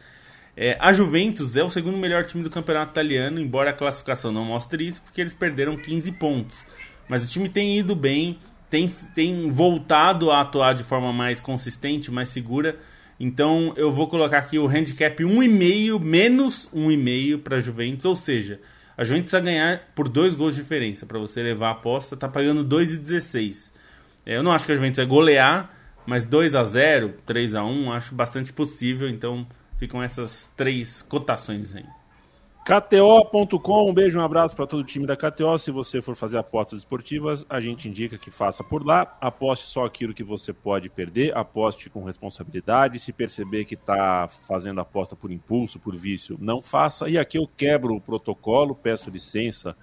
S4: É, a Juventus é o segundo melhor time do campeonato italiano, embora a classificação não mostre isso, porque eles perderam 15 pontos. Mas o time tem ido bem, tem, tem voltado a atuar de forma mais consistente, mais segura. Então eu vou colocar aqui o handicap 1,5 menos 1,5 para a Juventus, ou seja, a Juventus precisa ganhar por dois gols de diferença para você levar a aposta, tá pagando 2,16. É, eu não acho que a Juventus vai golear, mas 2 a 0, 3 a 1, acho bastante possível, então ficam essas três cotações aí.
S1: KTO.com, um beijo, um abraço para todo o time da KTO. Se você for fazer apostas esportivas, a gente indica que faça por lá. Aposte só aquilo que você pode perder, aposte com responsabilidade. Se perceber que está fazendo aposta por impulso, por vício, não faça. E aqui eu quebro o protocolo, peço licença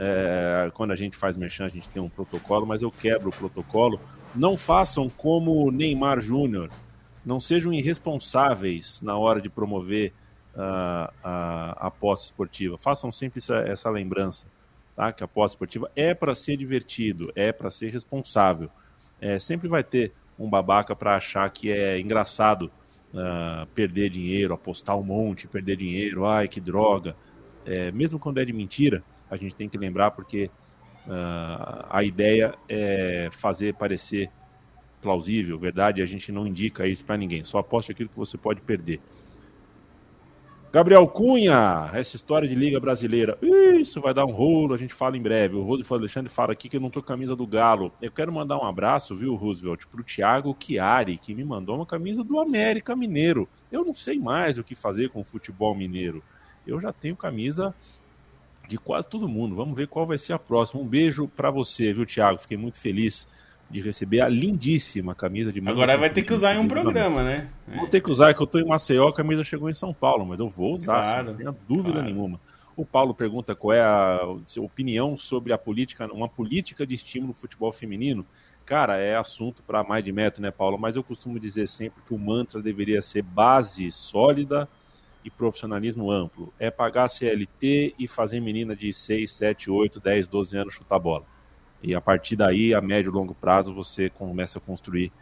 S1: É, quando a gente faz merchan, a gente tem um protocolo, mas eu quebro o protocolo. Não façam como Neymar Júnior. Não sejam irresponsáveis na hora de promover a, a posse esportiva. Façam sempre essa, essa lembrança, tá? Que a posse esportiva é para ser divertido, é para ser responsável. É, sempre vai ter um babaca para achar que é engraçado uh, perder dinheiro, apostar um monte, perder dinheiro, ai que droga. É, mesmo quando é de mentira, a gente tem que lembrar porque uh, a ideia é fazer parecer plausível, verdade, a gente não indica isso para ninguém, só aposte aquilo que você pode perder. Gabriel Cunha, essa história de Liga Brasileira. Isso vai dar um rolo, a gente fala em breve. O Rodrigo Alexandre fala aqui que eu não tô camisa do Galo. Eu quero mandar um abraço, viu, Roosevelt, pro Thiago Chiari, que me mandou uma camisa do América Mineiro. Eu não sei mais o que fazer com o futebol mineiro. Eu já tenho camisa de quase todo mundo. Vamos ver qual vai ser a próxima. Um beijo para você, viu, Thiago? Fiquei muito feliz de receber a lindíssima camisa de
S4: Agora vai ter que usar em um programa, né?
S1: Vou ter que usar, que eu tô em Maceió, a camisa chegou em São Paulo, mas eu vou usar, claro, não tenho dúvida claro. nenhuma. O Paulo pergunta qual é a sua opinião sobre a política, uma política de estímulo do futebol feminino. Cara, é assunto para mais de metro, né, Paulo? Mas eu costumo dizer sempre que o mantra deveria ser base sólida e profissionalismo amplo. É pagar CLT e fazer menina de 6, 7, 8, 10, 12 anos chutar bola. E a partir daí, a médio e longo prazo, você começa a construir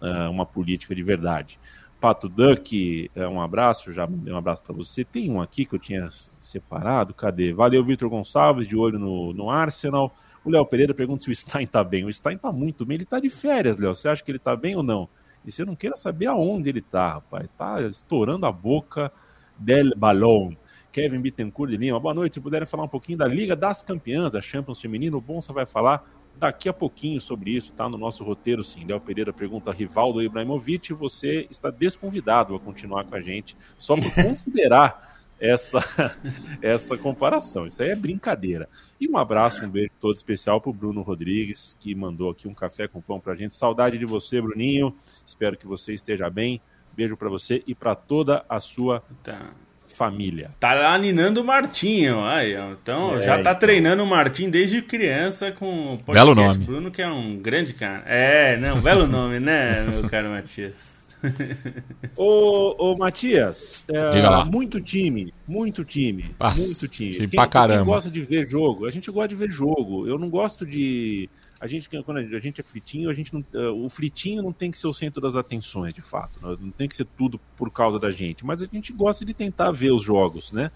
S1: uh, uma política de verdade. Pato Duck, é, um abraço, já mandei um abraço para você. Tem um aqui que eu tinha separado, cadê? Valeu, Vitor Gonçalves, de olho no, no Arsenal. O Léo Pereira pergunta se o Stein tá bem. O Stein tá muito bem, ele tá de férias, Léo. Você acha que ele tá bem ou não? E você não queira saber aonde ele tá, rapaz. Tá estourando a boca del balão. Kevin Bittencourt de Lima. Boa noite. Se puderem falar um pouquinho da Liga das Campeãs, a Champions Feminino, o Bonsa vai falar daqui a pouquinho sobre isso, tá no nosso roteiro sim. Léo Pereira pergunta Rivaldo Ibrahimovic, você está desconvidado a continuar com a gente, só por considerar essa, essa comparação. Isso aí é brincadeira. E um abraço, um beijo todo especial para o Bruno Rodrigues, que mandou aqui um café com pão para a gente. Saudade de você, Bruninho. Espero que você esteja bem. Beijo para você e para toda a sua tá família.
S4: Tá lá ninando o Martinho, aí, então é, já tá então. treinando o Martim desde criança com
S2: o Belo nome.
S4: Bruno, que é um grande cara. É, não, belo nome, né, meu caro Matias?
S1: ô, ô Matias, é, muito time, muito time, Nossa, muito time. time
S2: quem, pra caramba.
S1: Quem gosta de ver jogo, a gente gosta de ver jogo. Eu não gosto de a gente quando a gente é fritinho, a gente não, eh, o fritinho não tem que ser o centro das atenções, de fato. Né? Não tem que ser tudo por causa da gente, mas a gente gosta de tentar ver os jogos, né?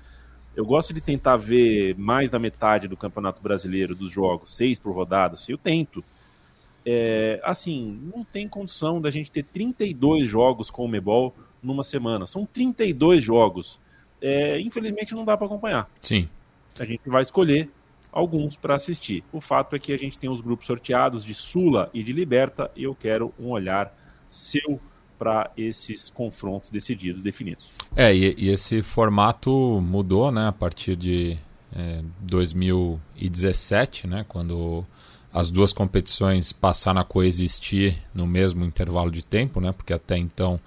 S1: Eu gosto de tentar ver mais da metade do Campeonato Brasileiro dos jogos, seis por rodada, assim, eu tento. É, assim, não tem condição da gente ter 32 jogos com o Mebol numa semana. São 32 jogos. É, infelizmente não dá para acompanhar.
S2: Sim.
S1: A gente vai escolher alguns para assistir. O fato é que a gente tem os grupos sorteados de Sula e de Liberta e eu quero um olhar seu para esses confrontos decididos, definidos.
S2: É, e, e, esse formato mudou né, a partir de é, 2017, né, quando as duas competições passaram a coexistir no mesmo intervalo de tempo, né, porque até então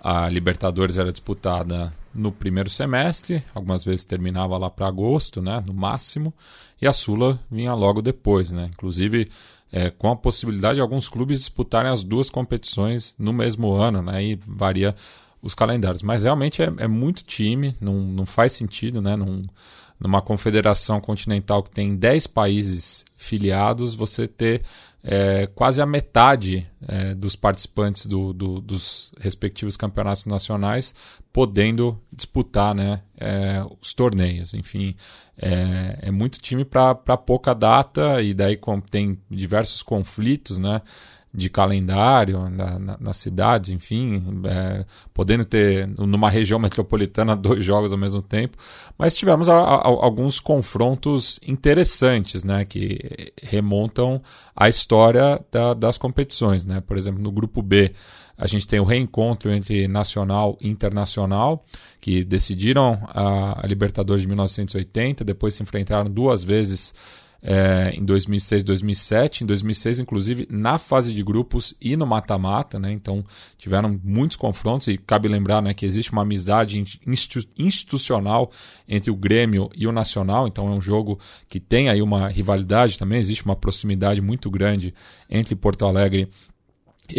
S2: a Libertadores era disputada no primeiro semestre, algumas vezes terminava lá para agosto, né, no máximo, e a Sula vinha logo depois, né? Inclusive é, com a possibilidade de alguns clubes disputarem as duas competições no mesmo ano, né? E varia os calendários. Mas realmente é, é muito time, não, não faz sentido, né? Num, numa confederação continental que tem 10 países filiados, você ter é, quase a metade é, dos participantes do, do, dos respectivos campeonatos nacionais podendo disputar né, é, os torneios. Enfim, é, é muito time para pouca data e daí tem diversos conflitos, né? De calendário na, na, nas cidades, enfim, é, podendo ter numa região metropolitana dois jogos ao mesmo tempo, mas tivemos a, a, alguns confrontos interessantes, né, que remontam à história da, das competições, né, por exemplo, no grupo B a gente tem o reencontro entre Nacional e Internacional, que decidiram a, a Libertadores de 1980, depois se enfrentaram duas vezes é, em 2006, 2007. Em 2006, inclusive, na fase de grupos e no mata-mata, né? Então, tiveram muitos confrontos e cabe lembrar né, que existe uma amizade institucional entre o Grêmio e o Nacional. Então, é um jogo que tem aí uma rivalidade também, existe uma proximidade muito grande entre Porto Alegre e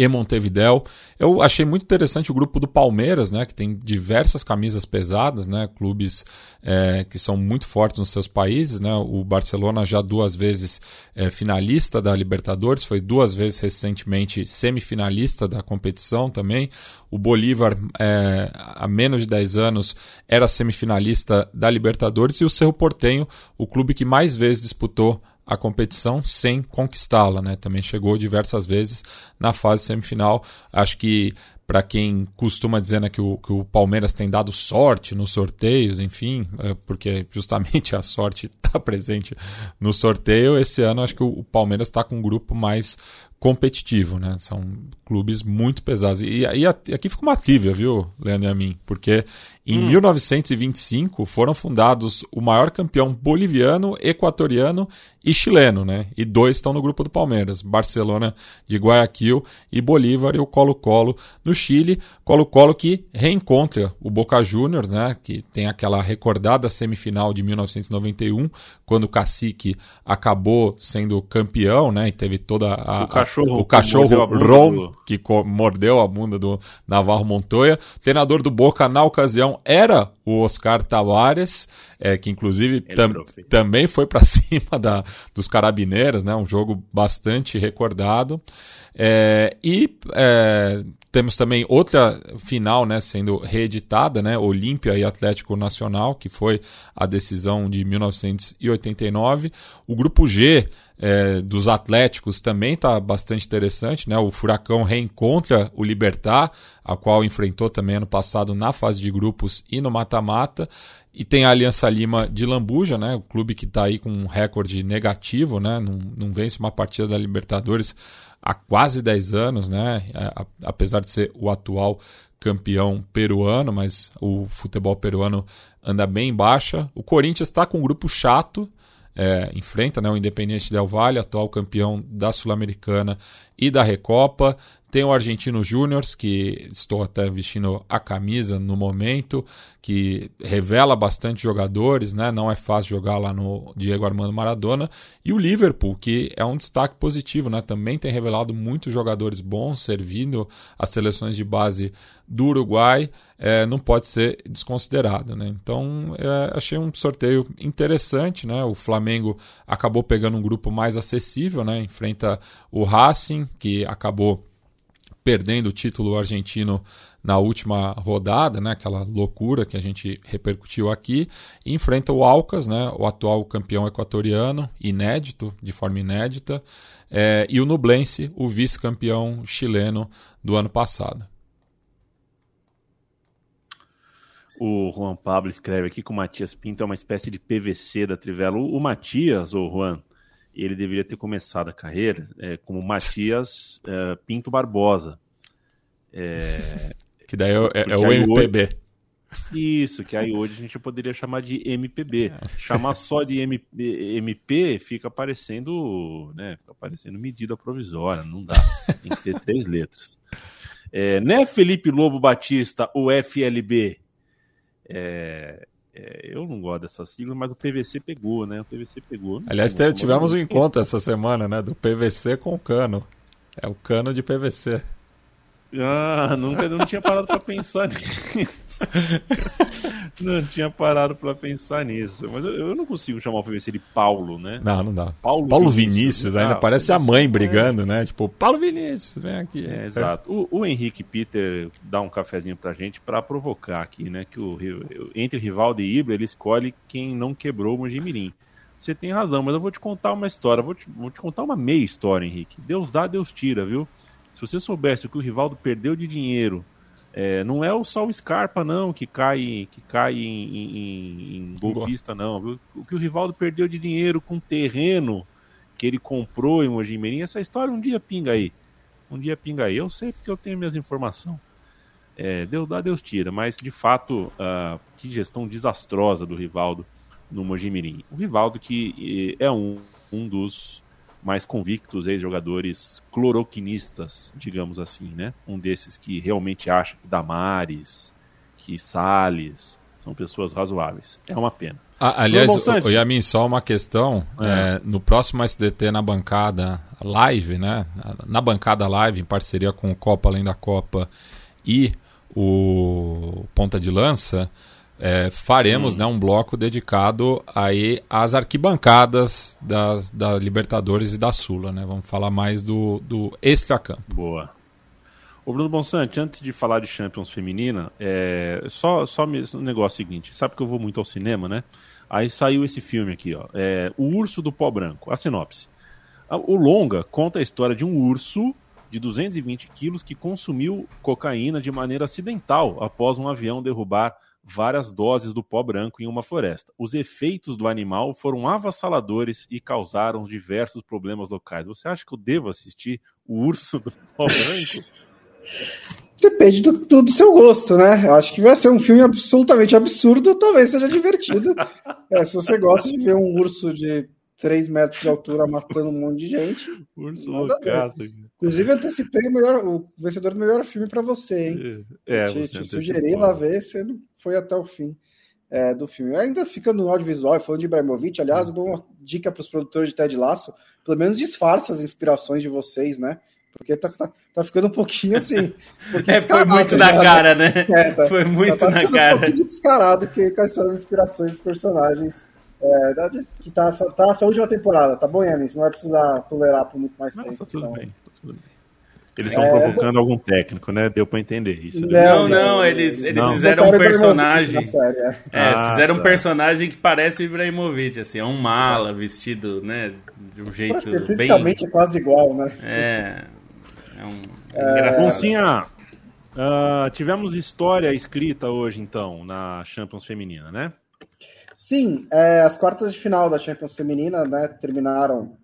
S2: Montevidéu. Eu achei muito interessante o grupo do Palmeiras, né, que tem diversas camisas pesadas, né, clubes é, que são muito fortes nos seus países. Né, o Barcelona já duas vezes é, finalista da Libertadores, foi duas vezes recentemente semifinalista da competição também. O Bolívar, é, há menos de 10 anos, era semifinalista da Libertadores e o Cerro Portenho, o clube que mais vezes disputou a competição sem conquistá-la, né? Também chegou diversas vezes na fase semifinal. Acho que para quem costuma dizer né, que, o, que o Palmeiras tem dado sorte nos sorteios, enfim, é porque justamente a sorte está presente no sorteio, esse ano acho que o, o Palmeiras está com um grupo mais competitivo, né? São clubes muito pesados. E, e, aqui fica uma trivia, viu, Leandro e a mim? Porque em hum. 1925 foram fundados o maior campeão boliviano, equatoriano e chileno, né? E dois estão no grupo do Palmeiras, Barcelona de Guayaquil e Bolívar e o Colo-Colo no Chile. Colo-Colo que reencontra o Boca Juniors, né? Que tem aquela recordada semifinal de 1991, quando o Cacique acabou sendo campeão, né? E teve toda a,
S1: o cachorro,
S2: o cachorro Ron do... que mordeu a bunda do Navarro Montoya. O treinador do Boca na ocasião era o Oscar Tavares, é, que inclusive tam, também foi para cima da, dos carabineiros, né? Um jogo bastante recordado. É, e é, temos também outra final né, sendo reeditada, né, Olímpia e Atlético Nacional, que foi a decisão de 1989. O grupo G é, dos Atléticos também está bastante interessante. Né? O Furacão reencontra o Libertar, a qual enfrentou também ano passado na fase de grupos e no mata-mata. E tem a Aliança Lima de Lambuja, né? o clube que está aí com um recorde negativo, né? não, não vence uma partida da Libertadores há quase 10 anos, né? Apesar de ser o atual campeão peruano, mas o futebol peruano anda bem em baixa. O Corinthians está com um grupo chato, é, enfrenta né, o Independente Del Valle, atual campeão da Sul-Americana e da Recopa. Tem o Argentino Júnior, que estou até vestindo a camisa no momento, que revela bastante jogadores, né? Não é fácil jogar lá no Diego Armando Maradona. E o Liverpool, que é um destaque positivo, né? Também tem revelado muitos jogadores bons, servindo as seleções de base do Uruguai, é, não pode ser desconsiderado, né? Então, é, achei um sorteio interessante, né? O Flamengo acabou pegando um grupo mais acessível, né? Enfrenta o Racing, que acabou perdendo o título argentino na última rodada, né, aquela loucura que a gente repercutiu aqui, enfrenta o Alcas, né, o atual campeão equatoriano, inédito, de forma inédita, é, e o Nublense, o vice-campeão chileno do ano passado.
S1: O Juan Pablo escreve aqui que o Matias Pinto é uma espécie de PVC da Trivela. O Matias, ou Juan, ele deveria ter começado a carreira é, como Matias é, Pinto Barbosa. É,
S2: que daí é, é, é o MPB. Hoje,
S1: isso, que aí hoje a gente poderia chamar de MPB. É. Chamar só de MP, MP fica parecendo, né, fica parecendo medida provisória, não dá. Tem que ter três letras. É, né, Felipe Lobo Batista, o FLB? É, é, eu não gosto dessa sigla, mas o PVC pegou, né? O PVC pegou.
S2: Aliás, tivemos um encontro essa semana, né? Do PVC com o cano. É o cano de PVC.
S1: Ah, nunca não tinha parado para pensar nisso. não tinha parado para pensar nisso. Mas eu, eu, não consigo chamar o PVC de Paulo, né?
S2: Não, não dá. Paulo, Paulo Vinícius, Vinícius ainda ah, parece a mãe brigando, é. né? Tipo, Paulo Vinícius, vem aqui.
S1: É, exato. O, o, Henrique Peter dá um cafezinho pra gente para provocar aqui, né? Que o, entre Rivaldo e Ibra, ele escolhe quem não quebrou o Mojimirim. Você tem razão, mas eu vou te contar uma história. Vou te, vou te contar uma meia história, Henrique. Deus dá, Deus tira, viu? Se você soubesse o que o Rivaldo perdeu de dinheiro, é, não é só o Scarpa, não, que cai, que cai em, em, em golpista, não. Viu? O que o Rivaldo perdeu de dinheiro com terreno que ele comprou em Mojimirim, essa história um dia pinga aí. Um dia pinga aí. Eu sei porque eu tenho minhas informações. É, Deus dá, Deus tira. Mas, de fato, uh, que gestão desastrosa do Rivaldo no Mojimirim. O Rivaldo que é um um dos mais convictos ex-jogadores cloroquinistas, digamos assim, né? Um desses que realmente acha que Damares, que Salles são pessoas razoáveis. É uma pena.
S2: Ah, aliás, o, Yamin, só uma questão. É. É, no próximo SDT na bancada live, né? Na bancada live, em parceria com o Copa Além da Copa e o Ponta de Lança, é, faremos hum. né, um bloco dedicado aí às arquibancadas da, da Libertadores e da Sula. Né? Vamos falar mais do, do extracampo.
S1: Boa. Ô Bruno Bonsante, antes de falar de Champions feminina, é, só, só um negócio seguinte, sabe que eu vou muito ao cinema, né? Aí saiu esse filme aqui, ó, é, O Urso do Pó Branco, a sinopse. O longa conta a história de um urso de 220 quilos que consumiu cocaína de maneira acidental após um avião derrubar várias doses do pó branco em uma floresta. Os efeitos do animal foram avassaladores e causaram diversos problemas locais. Você acha que eu devo assistir O Urso do Pó Branco?
S3: Depende do, do, do, seu gosto, né? Eu acho que vai ser um filme absolutamente absurdo, talvez seja divertido. é, se você gosta de ver um urso de 3 metros de altura matando um monte de gente.
S1: Urso loucaço.
S3: Inclusive, antecipei o, melhor, o vencedor do melhor filme para você, hein?
S1: É,
S3: te, te sugeri lá ver, você não foi até o fim é, do filme. Ainda fica no audiovisual, falando de Ibrahimovic, aliás, eu dou uma dica para os produtores de Ted Laço, pelo menos disfarça as inspirações de vocês, né? Porque tá, tá, tá ficando um pouquinho assim. Um pouquinho
S4: é, foi muito já, na cara, né? É, tá, foi muito tá, na cara. Um pouquinho
S3: descarado que, quais são as inspirações dos personagens é, que tá, tá só a última temporada, tá bom, Yannis? Não vai precisar tolerar por muito mais tempo. Tá
S1: tudo então. bem, tá tudo bem. Eles estão é... provocando algum técnico, né? Deu pra entender isso.
S4: Né? Não, não, eles, eles não. fizeram um personagem. É. é ah, fizeram tá. um personagem que parece o Ibrahimovic, assim, é um mala vestido, né? De um jeito. Bem...
S3: Fisicamente é quase igual, né?
S4: É. É um.
S1: É... Boncinha, uh, tivemos história escrita hoje, então, na Champions Feminina, né?
S3: Sim, é, as quartas de final da Champions Feminina né, terminaram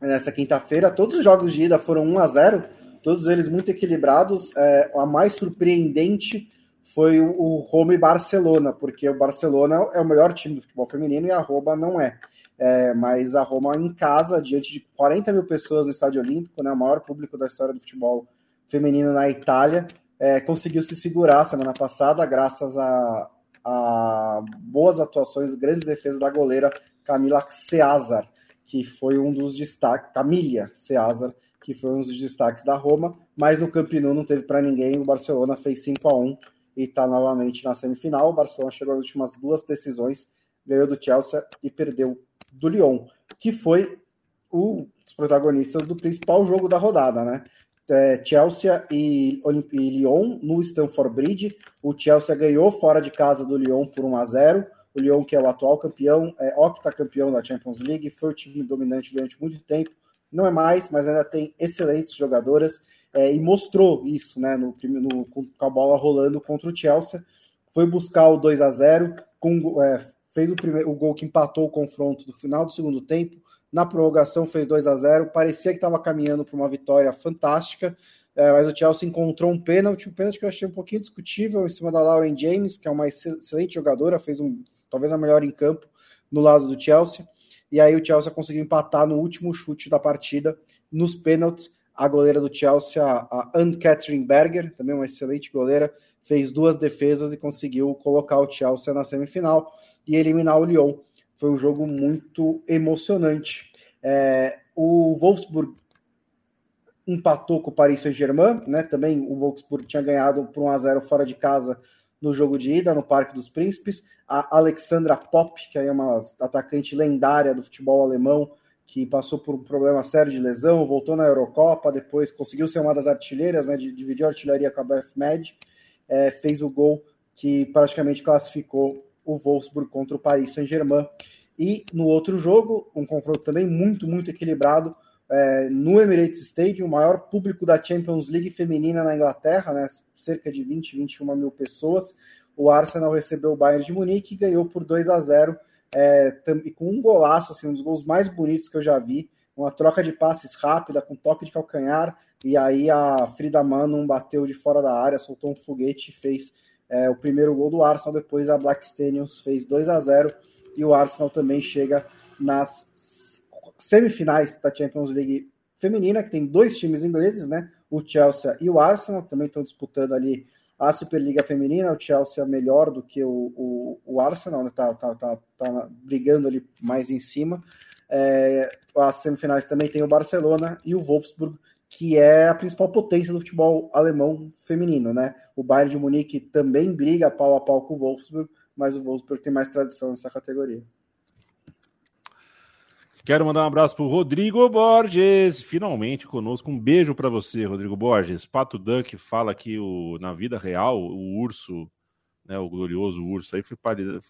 S3: nessa quinta-feira. Todos os jogos de ida foram 1 a 0 todos eles muito equilibrados. É, a mais surpreendente foi o, o Roma e Barcelona, porque o Barcelona é o melhor time do futebol feminino e a Roma não é. é. mas a Roma em casa, diante de 40 mil pessoas no Estádio Olímpico, né, o maior público da história do futebol feminino na Itália, é, conseguiu se segurar semana passada, graças a, a boas atuações, grandes defesas da goleira Camila Ceazar, que foi um dos destaques, Camila Ceazar, que foi um dos destaques da Roma, mas no Camp Nou não teve para ninguém, o Barcelona fez 5 a 1 e está novamente na semifinal. O Barcelona chegou às últimas duas decisões, ganhou do Chelsea e perdeu do Lyon, que foi um dos protagonistas do principal jogo da rodada, né? É, Chelsea e, e Lyon no Stamford Bridge. O Chelsea ganhou fora de casa do Lyon por 1 a 0. O Lyon, que é o atual campeão, é octacampeão da Champions League, foi o time dominante durante muito tempo. Não é mais, mas ainda tem excelentes jogadoras é, e mostrou isso, né, no, no, com a bola rolando contra o Chelsea. Foi buscar o 2 a 0 com, é, fez o, primeiro, o gol que empatou o confronto do final do segundo tempo na prorrogação fez 2 a 0 parecia que estava caminhando para uma vitória fantástica, é, mas o Chelsea encontrou um pênalti, um pênalti que eu achei um pouquinho discutível em cima da Lauren James, que é uma excelente jogadora, fez um, talvez a melhor em campo no lado do Chelsea, e aí o Chelsea conseguiu empatar no último chute da partida, nos pênaltis, a goleira do Chelsea, a Anne-Catherine Berger, também uma excelente goleira, fez duas defesas e conseguiu colocar o Chelsea na semifinal e eliminar o Lyon foi um jogo muito emocionante. É, o Wolfsburg empatou com o Paris Saint-Germain, né? Também o Wolfsburg tinha ganhado por 1 a 0 fora de casa no jogo de ida no Parque dos Príncipes. A Alexandra Popp, que é uma atacante lendária do futebol alemão, que passou por um problema sério de lesão, voltou na Eurocopa, depois conseguiu ser uma das artilheiras, né? Dividiu a artilharia com a BF é, fez o gol que praticamente classificou o Wolfsburg contra o Paris Saint-Germain. E no outro jogo, um confronto também muito, muito equilibrado, é, no Emirates Stadium, o maior público da Champions League feminina na Inglaterra, né, cerca de 20, 21 mil pessoas. O Arsenal recebeu o Bayern de Munique e ganhou por 2 a 0 é, com um golaço, assim, um dos gols mais bonitos que eu já vi. Uma troca de passes rápida, com toque de calcanhar, e aí a Frida Manon bateu de fora da área, soltou um foguete e fez é, o primeiro gol do Arsenal, depois a Black Stadiums fez 2 a 0 e o Arsenal também chega nas semifinais da Champions League feminina, que tem dois times ingleses, né? O Chelsea e o Arsenal, também estão disputando ali a Superliga Feminina. O Chelsea é melhor do que o, o, o Arsenal, né? Tá, tá, tá, tá, brigando ali mais em cima. É, as semifinais também tem o Barcelona e o Wolfsburg, que é a principal potência do futebol alemão feminino, né? O Bayern de Munique também briga pau a pau com o Wolfsburg, mas o Wolfsburg tem mais tradição nessa categoria.
S1: Quero mandar um abraço pro Rodrigo Borges, finalmente conosco. Um beijo para você, Rodrigo Borges. Pato Duck fala que o, na vida real, o urso, né, o glorioso urso, aí foi,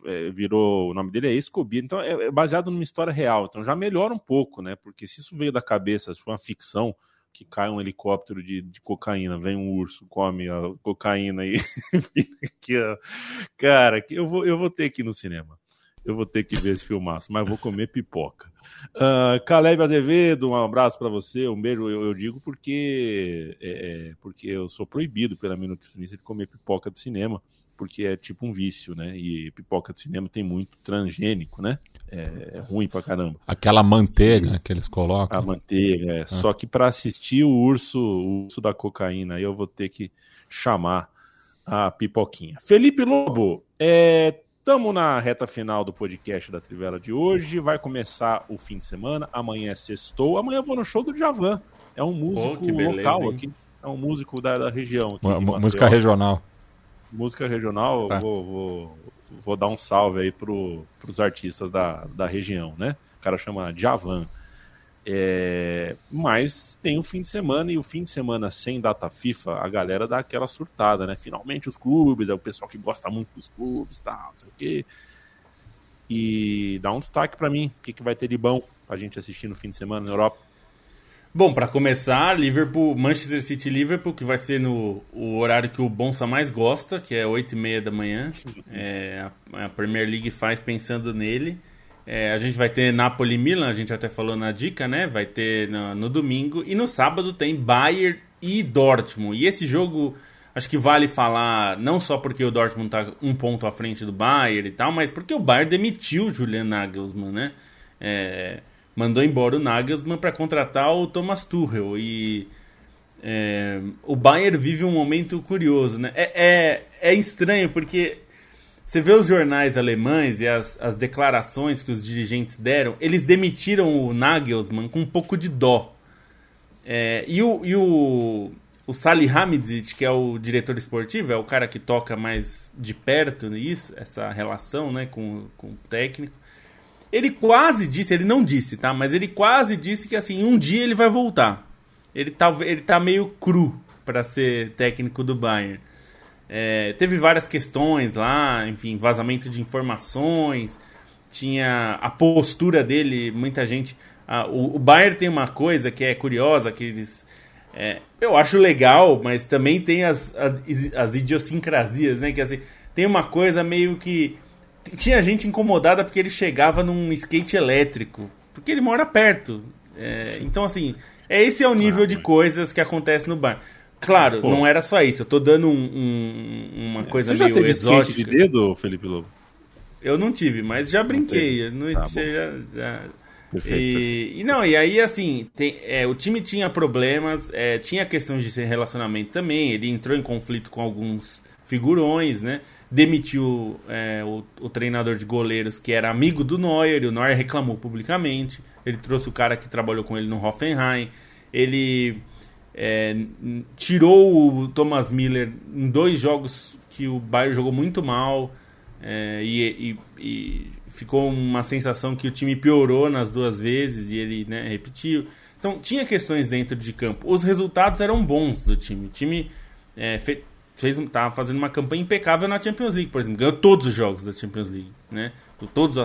S1: é, virou. O nome dele é Escobia. Então é, é, baseado numa história real. Então já melhora um pouco, né? Porque se isso veio da cabeça, se foi uma ficção, que cai um helicóptero de, de cocaína, vem um urso, come a cocaína e. Cara, eu vou, eu vou ter que ir no cinema. Eu vou ter que ver esse filmaço, mas vou comer pipoca. Uh, Caleb Azevedo, um abraço para você, um beijo. Eu, eu digo porque é, é, porque eu sou proibido pela minha nutricionista de comer pipoca do cinema, porque é tipo um vício, né? E pipoca do cinema tem muito transgênico, né? É, é ruim pra caramba.
S2: Aquela manteiga que eles colocam.
S1: A manteiga, é. Ah. Só que para assistir o urso, o urso da cocaína, aí eu vou ter que chamar a pipoquinha. Felipe Lobo, é, Estamos na reta final do podcast da Trivela de hoje. Vai começar o fim de semana. Amanhã é sextou. Amanhã eu vou no show do Djavan. É um músico oh, beleza, local hein? aqui. É um músico da, da região. Aqui,
S2: música regional.
S1: Música regional, ah. vou, vou, vou, dar um salve aí para os artistas da, da região, né? O cara chama Djavan. É, mas tem o fim de semana e o fim de semana sem data FIFA, a galera dá aquela surtada, né? Finalmente os clubes, é o pessoal que gosta muito dos clubes, tal, não sei o quê. E dá um destaque para mim, o que, que vai ter de bom pra gente assistir no fim de semana na Europa.
S4: Bom, para começar, Liverpool, Manchester City Liverpool, que vai ser no o horário que o Bonsa mais gosta, que é 8 e meia da manhã. É, a, a Premier League faz pensando nele. É, a gente vai ter Napoli Milan, a gente até falou na dica, né? Vai ter no, no, domingo. E no sábado tem Bayern e Dortmund. E esse jogo, acho que vale falar, não só porque o Dortmund tá um ponto à frente do Bayern e tal, mas porque o Bayern demitiu o Julian Nagelsmann, né? É, mandou embora o Nagelsmann para contratar o Thomas Tuchel. E é, o Bayern vive um momento curioso, né? É, é, é estranho porque você vê os jornais alemães e as, as declarações que os dirigentes deram, eles demitiram o Nagelsmann com um pouco de dó. É, e o, e o, o Sally Hamidzic, que é o diretor esportivo, é o cara que toca mais de perto isso, essa relação né, com, com o técnico. Ele quase disse, ele não disse, tá? Mas ele quase disse que assim, um dia ele vai voltar. Ele tá, ele tá meio cru para ser técnico do Bayern. É, teve várias questões lá, enfim, vazamento de informações, tinha a postura dele, muita gente. o, o Bayern tem uma coisa que é curiosa, que eles. É, eu acho legal, mas também tem as, as, as idiosincrasias, né? Que assim, tem uma coisa meio que. Tinha gente incomodada porque ele chegava num skate elétrico, porque ele mora perto. É, então, assim, é esse é o nível de coisas que acontece no Bayern. Claro, Pô. não era só isso. Eu tô dando um, um, uma coisa Você meio já teve exótica.
S1: de dedo, Felipe Lobo?
S4: Eu não tive, mas já brinquei. Não, tá já, já... Perfeito, e, perfeito. e, não, e aí assim, tem, é, o time tinha problemas, é, tinha questão de relacionamento também. Ele entrou em conflito com alguns figurões, né? Demitiu é, o, o, treinador de goleiros que era amigo do Neuer, e o Neuer reclamou publicamente. Ele trouxe o cara que trabalhou com ele no Hoffenheim. Ele é, tirou o Thomas Miller em dois jogos que o Bayern jogou muito mal é, e, e, e, ficou uma sensação que o time piorou nas duas vezes e ele né, repetiu. Então tinha questões dentro de campo. Os resultados eram bons do time. O time é, fez, fez, tava fazendo uma campanha impecável na Champions League, por exemplo. Ganhou todos os jogos da Champions League. Né? Todos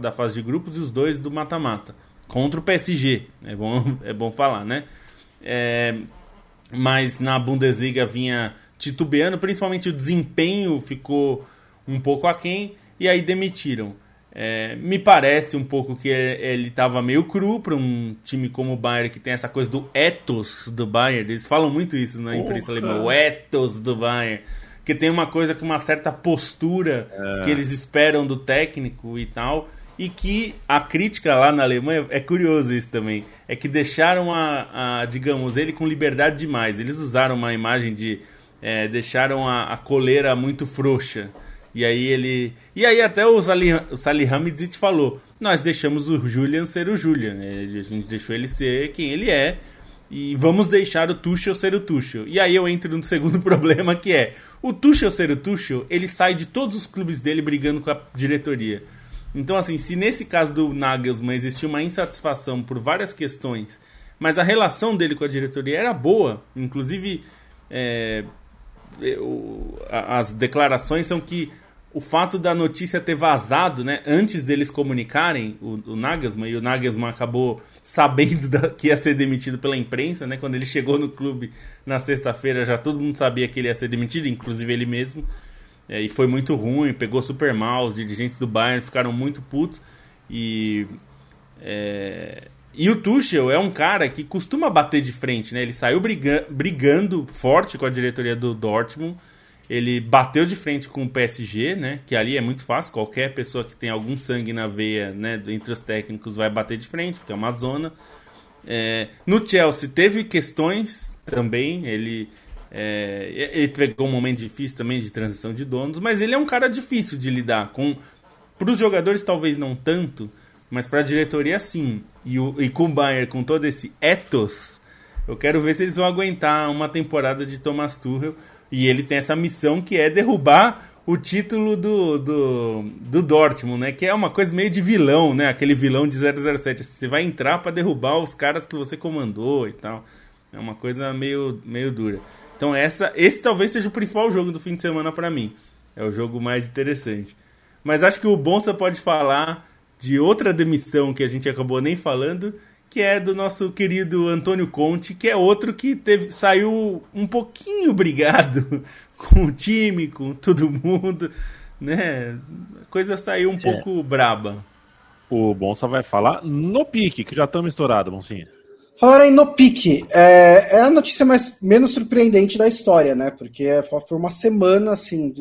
S4: da fase de grupos e os dois do mata-mata. Contra o PSG. É bom, é bom falar, né? É, mas na Bundesliga vinha titubeando, principalmente o desempenho ficou um pouco aquém, e aí demitiram. É, me parece um pouco que ele estava meio cru para um time como o Bayern, que tem essa coisa do ethos do Bayern. Eles falam muito isso na imprensa alemã, o ethos do Bayern. Que tem uma coisa com uma certa postura é. que eles esperam do técnico e tal. e que a crítica lá na Alemanha é curioso isso também, é que deixaram a, a digamos ele com liberdade demais. Eles usaram uma imagem de é, deixaram a, a, coleira muito frouxa. E aí ele. E aí até o Salih, o Salih Hamidit falou: nós deixamos o Julian ser o Julian. A gente deixou ele ser quem ele é. E vamos deixar o Tuchel ser o Tuchel. E aí eu entro no segundo problema que é: o Tuchel ser o Tuchel, ele sai de todos os clubes dele brigando com a diretoria. Então, assim, se nesse caso do Nagelsmann existia uma insatisfação por várias questões, mas a relação dele com a diretoria era boa, inclusive é, as declarações são que o fato da notícia ter vazado, né, antes deles comunicarem o, o Nagelsmann, e o Nagelsmann acabou sabendo da, que ia ser demitido pela imprensa, né, quando ele chegou no clube na sexta-feira, já todo mundo sabia que ele ia ser demitido, inclusive ele mesmo, é, e foi muito ruim, pegou super mal, os dirigentes do Bayern ficaram muito putos, e... É, e o Tuchel é um cara que costuma bater de frente, né? Ele saiu brigando, brigando forte com a diretoria do Dortmund, ele bateu de frente com o PSG, né? Que ali é muito fácil, qualquer pessoa que tem algum sangue na veia, né, entre os técnicos vai bater de frente, porque é uma zona. É, no Chelsea teve questões também, ele é, ele pegou um momento difícil também de transição de donos, mas ele é um cara difícil de lidar com. Para os jogadores talvez não tanto, mas para a diretoria sim. E, o, e com o Bayern com todo esse ethos, eu quero ver se eles vão aguentar uma temporada de Thomas Tuchel e ele tem essa missão que é derrubar o título do, do, do Dortmund, né? Que é uma coisa meio de vilão, né? Aquele vilão de 007. Você vai entrar para derrubar os caras que você comandou e tal. É uma coisa meio, meio dura. Então essa, esse talvez seja o principal jogo do fim de semana para mim. É o jogo mais interessante. Mas acho que o Bonsa pode falar de outra demissão que a gente acabou nem falando, que é do nosso querido Antônio Conte, que é outro que teve, saiu um pouquinho brigado com o time, com todo mundo, né? A coisa saiu um é. pouco braba.
S1: O Bonsa vai falar no pique, que já estamos estourados, Bonsinha.
S3: Falar aí no pique, é, é, a notícia mais, menos surpreendente da história, né? Porque é, foi uma semana, assim,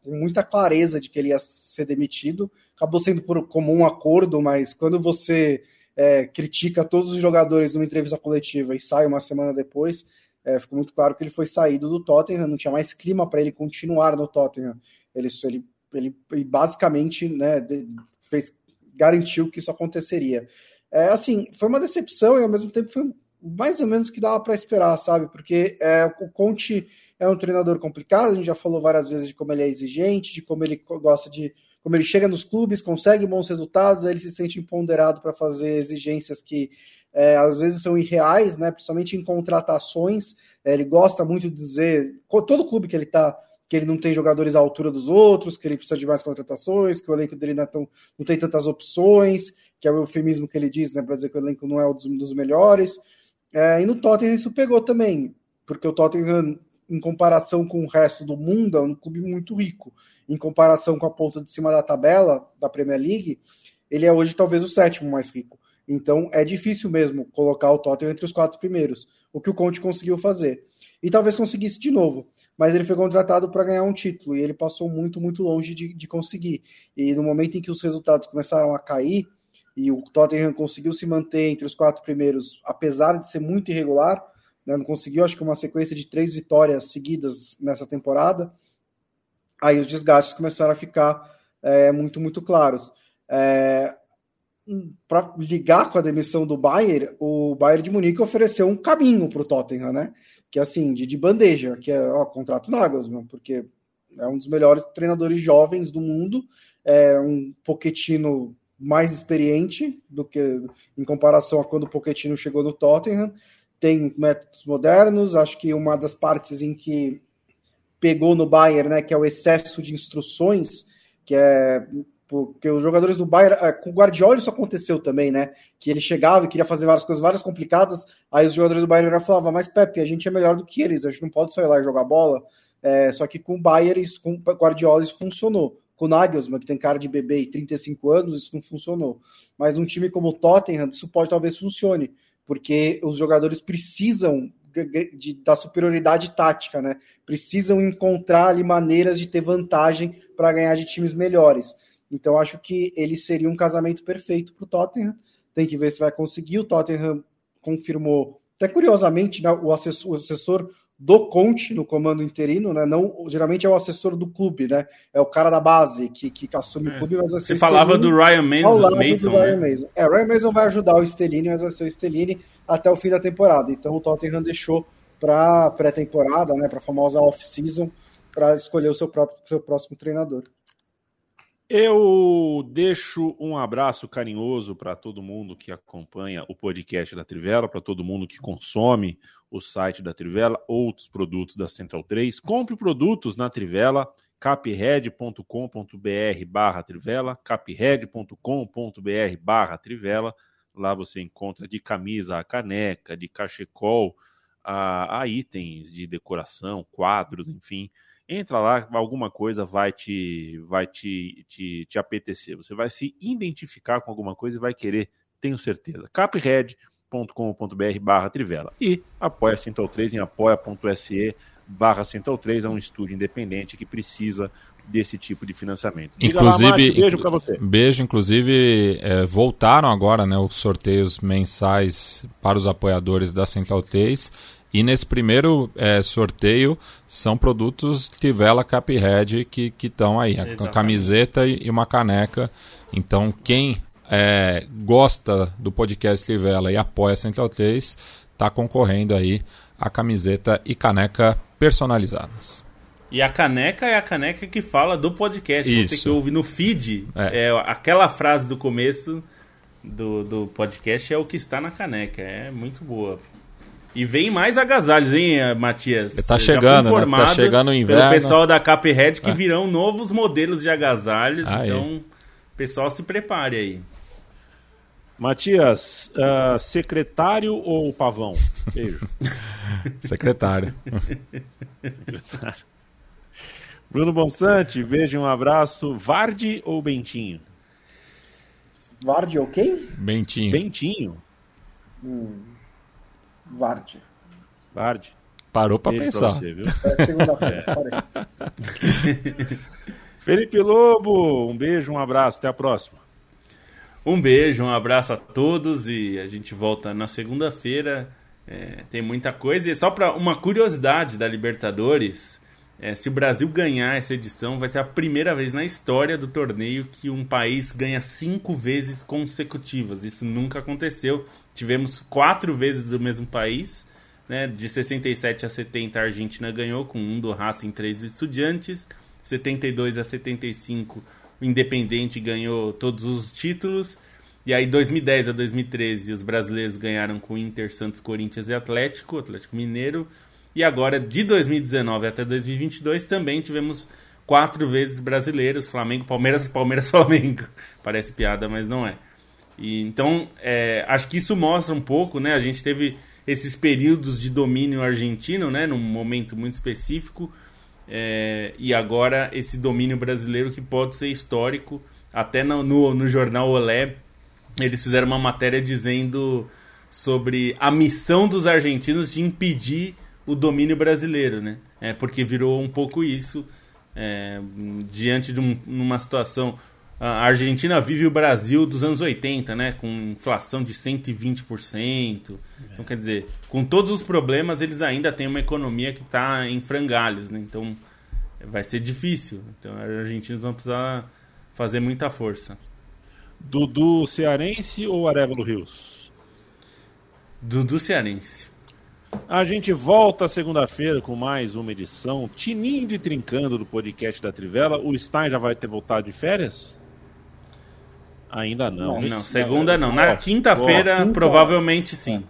S3: com muita clareza de que ele ia ser demitido. Acabou sendo por comum acordo, mas quando você é, critica todos os jogadores numa entrevista coletiva e sai uma semana depois, é, ficou muito claro que ele foi saído do Tottenham, não tinha mais clima para ele continuar no Tottenham. Ele, ele, ele, basicamente né, fez, garantiu que isso aconteceria. É, assim, foi uma decepção e ao mesmo tempo foi mais ou menos que dava para esperar, sabe? Porque é, o Conte é um treinador complicado, a gente já falou várias vezes de como ele é exigente, de como ele gosta de como ele chega nos clubes, consegue bons resultados, aí ele se sente empoderado para fazer exigências que é, às vezes são irreais, né? principalmente em contratações. É, ele gosta muito de dizer, todo clube que ele está, que ele não tem jogadores à altura dos outros, que ele precisa de mais contratações, que o elenco dele não, é tão, não tem tantas opções, que é o eufemismo que ele diz, né, para dizer que o elenco não é um dos, dos melhores. É, e no Tottenham isso pegou também, porque o Tottenham, em comparação com o resto do mundo, é um clube muito rico em comparação com a ponta de cima da tabela da Premier League, ele é hoje talvez o sétimo mais rico. Então é difícil mesmo colocar o Tottenham entre os quatro primeiros, o que o Conte conseguiu fazer. E talvez conseguisse de novo, mas ele foi contratado para ganhar um título e ele passou muito, muito longe de, de conseguir. E no momento em que os resultados começaram a cair e o Tottenham conseguiu se manter entre os quatro primeiros, apesar de ser muito irregular, né, não conseguiu, acho que uma sequência de três vitórias seguidas nessa temporada aí os desgastes começaram a ficar é, muito, muito claros. É, para ligar com a demissão do Bayern, o Bayern de Munique ofereceu um caminho para o Tottenham, né? Que assim, de, de bandeja, que é ó, contrato Nagelsmann, porque é um dos melhores treinadores jovens do mundo, é um Pochettino mais experiente do que em comparação a quando o Pochettino chegou no Tottenham, tem métodos modernos, acho que uma das partes em que pegou no Bayern, né, que é o excesso de instruções, que é porque os jogadores do Bayern, é, com o Guardiola isso aconteceu também, né? Que ele chegava e queria fazer várias coisas, várias complicadas, aí os jogadores do Bayern falavam, mas Pepe, a gente é melhor do que eles, a gente não pode sair lá e jogar bola. É, só que com o Bayern, isso, com o Guardiola isso funcionou. Com o Nagelsmann, que tem cara de bebê e 35 anos, isso não funcionou. Mas um time como o Tottenham, isso pode talvez funcione, porque os jogadores precisam de, da superioridade tática, né? Precisam encontrar ali maneiras de ter vantagem para ganhar de times melhores. Então acho que ele seria um casamento perfeito para o Tottenham. Tem que ver se vai conseguir. O Tottenham confirmou, até curiosamente, né, o, assessor, o assessor do Conte no comando interino, né? Não, geralmente é o assessor do clube, né? É o cara da base que, que assume é. o clube, mas vai
S4: ser Você falava do Ryan Mason, Mason,
S3: né? Ryan Mason. É, o Ryan Mason vai ajudar o Stellini, mas vai ser o Stellini até o fim da temporada. Então o Tottenham deixou para pré-temporada, né? Para a famosa off-season, para escolher o seu próprio seu próximo treinador.
S1: Eu deixo um abraço carinhoso para todo mundo que acompanha o podcast da Trivela, para todo mundo que consome o site da Trivela, outros produtos da Central 3. Compre produtos na Trivela, capred.com.br barra Trivela, capred.com.br barra Trivela. Lá você encontra de camisa a caneca, de cachecol, a, a itens de decoração, quadros, enfim entra lá, alguma coisa vai te vai te, te, te apetecer. Você vai se identificar com alguma coisa e vai querer, tenho certeza. capred.com.br barra Trivela. E apoia a Central 3 em apoia.se barra Central 3, é um estúdio independente que precisa desse tipo de financiamento.
S2: Diga inclusive, lá, Márcio, beijo para você. Beijo, inclusive é, voltaram agora né, os sorteios mensais para os apoiadores da Central 3 e nesse primeiro é, sorteio são produtos Tivela Caphead que estão aí, a camiseta e uma caneca. Então quem é, gosta do podcast Tivela e apoia a Central 3 está concorrendo aí a camiseta e caneca personalizadas.
S4: E a caneca é a caneca que fala do podcast. Isso. Você que ouve no feed, é. é. aquela frase do começo do, do podcast é o que está na caneca. É muito boa. E vem mais agasalhos, hein, Matias?
S2: Tá chegando, né? Tá chegando o inverno.
S4: Pelo pessoal da Caphead que é. virão novos modelos de agasalhos. Ah, então, pessoal se prepare aí.
S1: Matias, uh, secretário ou pavão? Beijo.
S2: secretário.
S1: secretário. Bruno Bonsante, beijo, um abraço. Varde ou Bentinho?
S3: Varde ou quem?
S2: Bentinho.
S1: Bentinho.
S3: Hum. Vard.
S1: Vard.
S2: Parou para pensar. Você,
S1: é, Felipe Lobo, um beijo, um abraço, até a próxima.
S4: Um beijo, um abraço a todos e a gente volta na segunda-feira. É, tem muita coisa. E só para uma curiosidade da Libertadores, é, se o Brasil ganhar essa edição, vai ser a primeira vez na história do torneio que um país ganha cinco vezes consecutivas. Isso nunca aconteceu. Tivemos quatro vezes do mesmo país. Né? De 67 a 70 a Argentina ganhou, com um do Racing, três estudiantes. 72 a 75 o Independente ganhou todos os títulos. E aí 2010 a 2013 os brasileiros ganharam com Inter, Santos, Corinthians e Atlético, Atlético Mineiro. E agora de 2019 até 2022 também tivemos quatro vezes brasileiros, Flamengo, Palmeiras, Palmeiras, Flamengo. Parece piada, mas não é. E, então, é, acho que isso mostra um pouco, né? A gente teve esses períodos de domínio argentino, né? Num momento muito específico. É, e agora esse domínio brasileiro que pode ser histórico. Até no, no, no jornal Olé, eles fizeram uma matéria dizendo sobre a missão dos argentinos de impedir o domínio brasileiro, né? É, porque virou um pouco isso. É, diante de um, uma situação a Argentina vive o Brasil dos anos 80, né? Com inflação de 120%. Então, quer dizer, com todos os problemas, eles ainda têm uma economia que está em frangalhos, né? Então, vai ser difícil. Então, os argentinos vão precisar fazer muita força.
S1: Dudu Cearense ou Arevalo Rios?
S4: Dudu Cearense.
S1: A gente volta segunda-feira com mais uma edição tinindo e trincando do podcast da Trivela. O Stein já vai ter voltado de férias? Ainda não.
S4: Não, não segunda não. Na quinta-feira, provavelmente sim.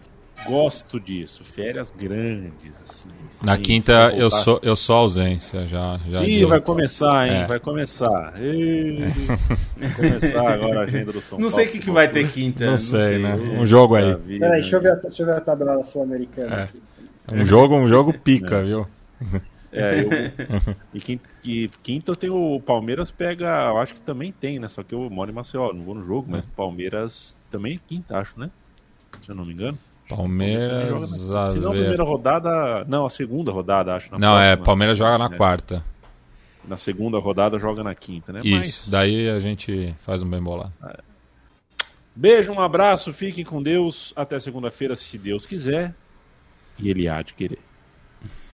S1: Gosto disso. Férias grandes, assim.
S2: Na quinta eu sou, eu sou ausência, já. já
S1: Ih, vai começar, hein? É. Vai começar. Ei, vai começar agora a agenda do São
S4: não Paulo. Não sei o que, que vai ter quinta.
S2: Não, não sei, sei, né? Um jogo aí.
S3: Peraí, deixa eu ver, deixa eu ver a tabela sul-americana.
S2: É. Um jogo, um jogo pica, é. viu?
S1: É, eu, e, quinta, e quinta eu tenho o Palmeiras pega, eu acho que também tem, né? Só que eu moro em Maceió, não vou no jogo, mas o Palmeiras também é quinta, acho, né? Se eu não me engano.
S2: Palmeiras.
S1: Se não, a primeira rodada. Não, a segunda rodada, acho.
S2: não, é, próxima, é, Palmeiras joga na é. quarta.
S1: na segunda rodada joga na quinta, né?
S2: Isso, Mas... daí a gente faz um bem bolado. É.
S1: Beijo, um abraço, fiquem com Deus. Até segunda-feira, se Deus quiser. E Ele há de querer.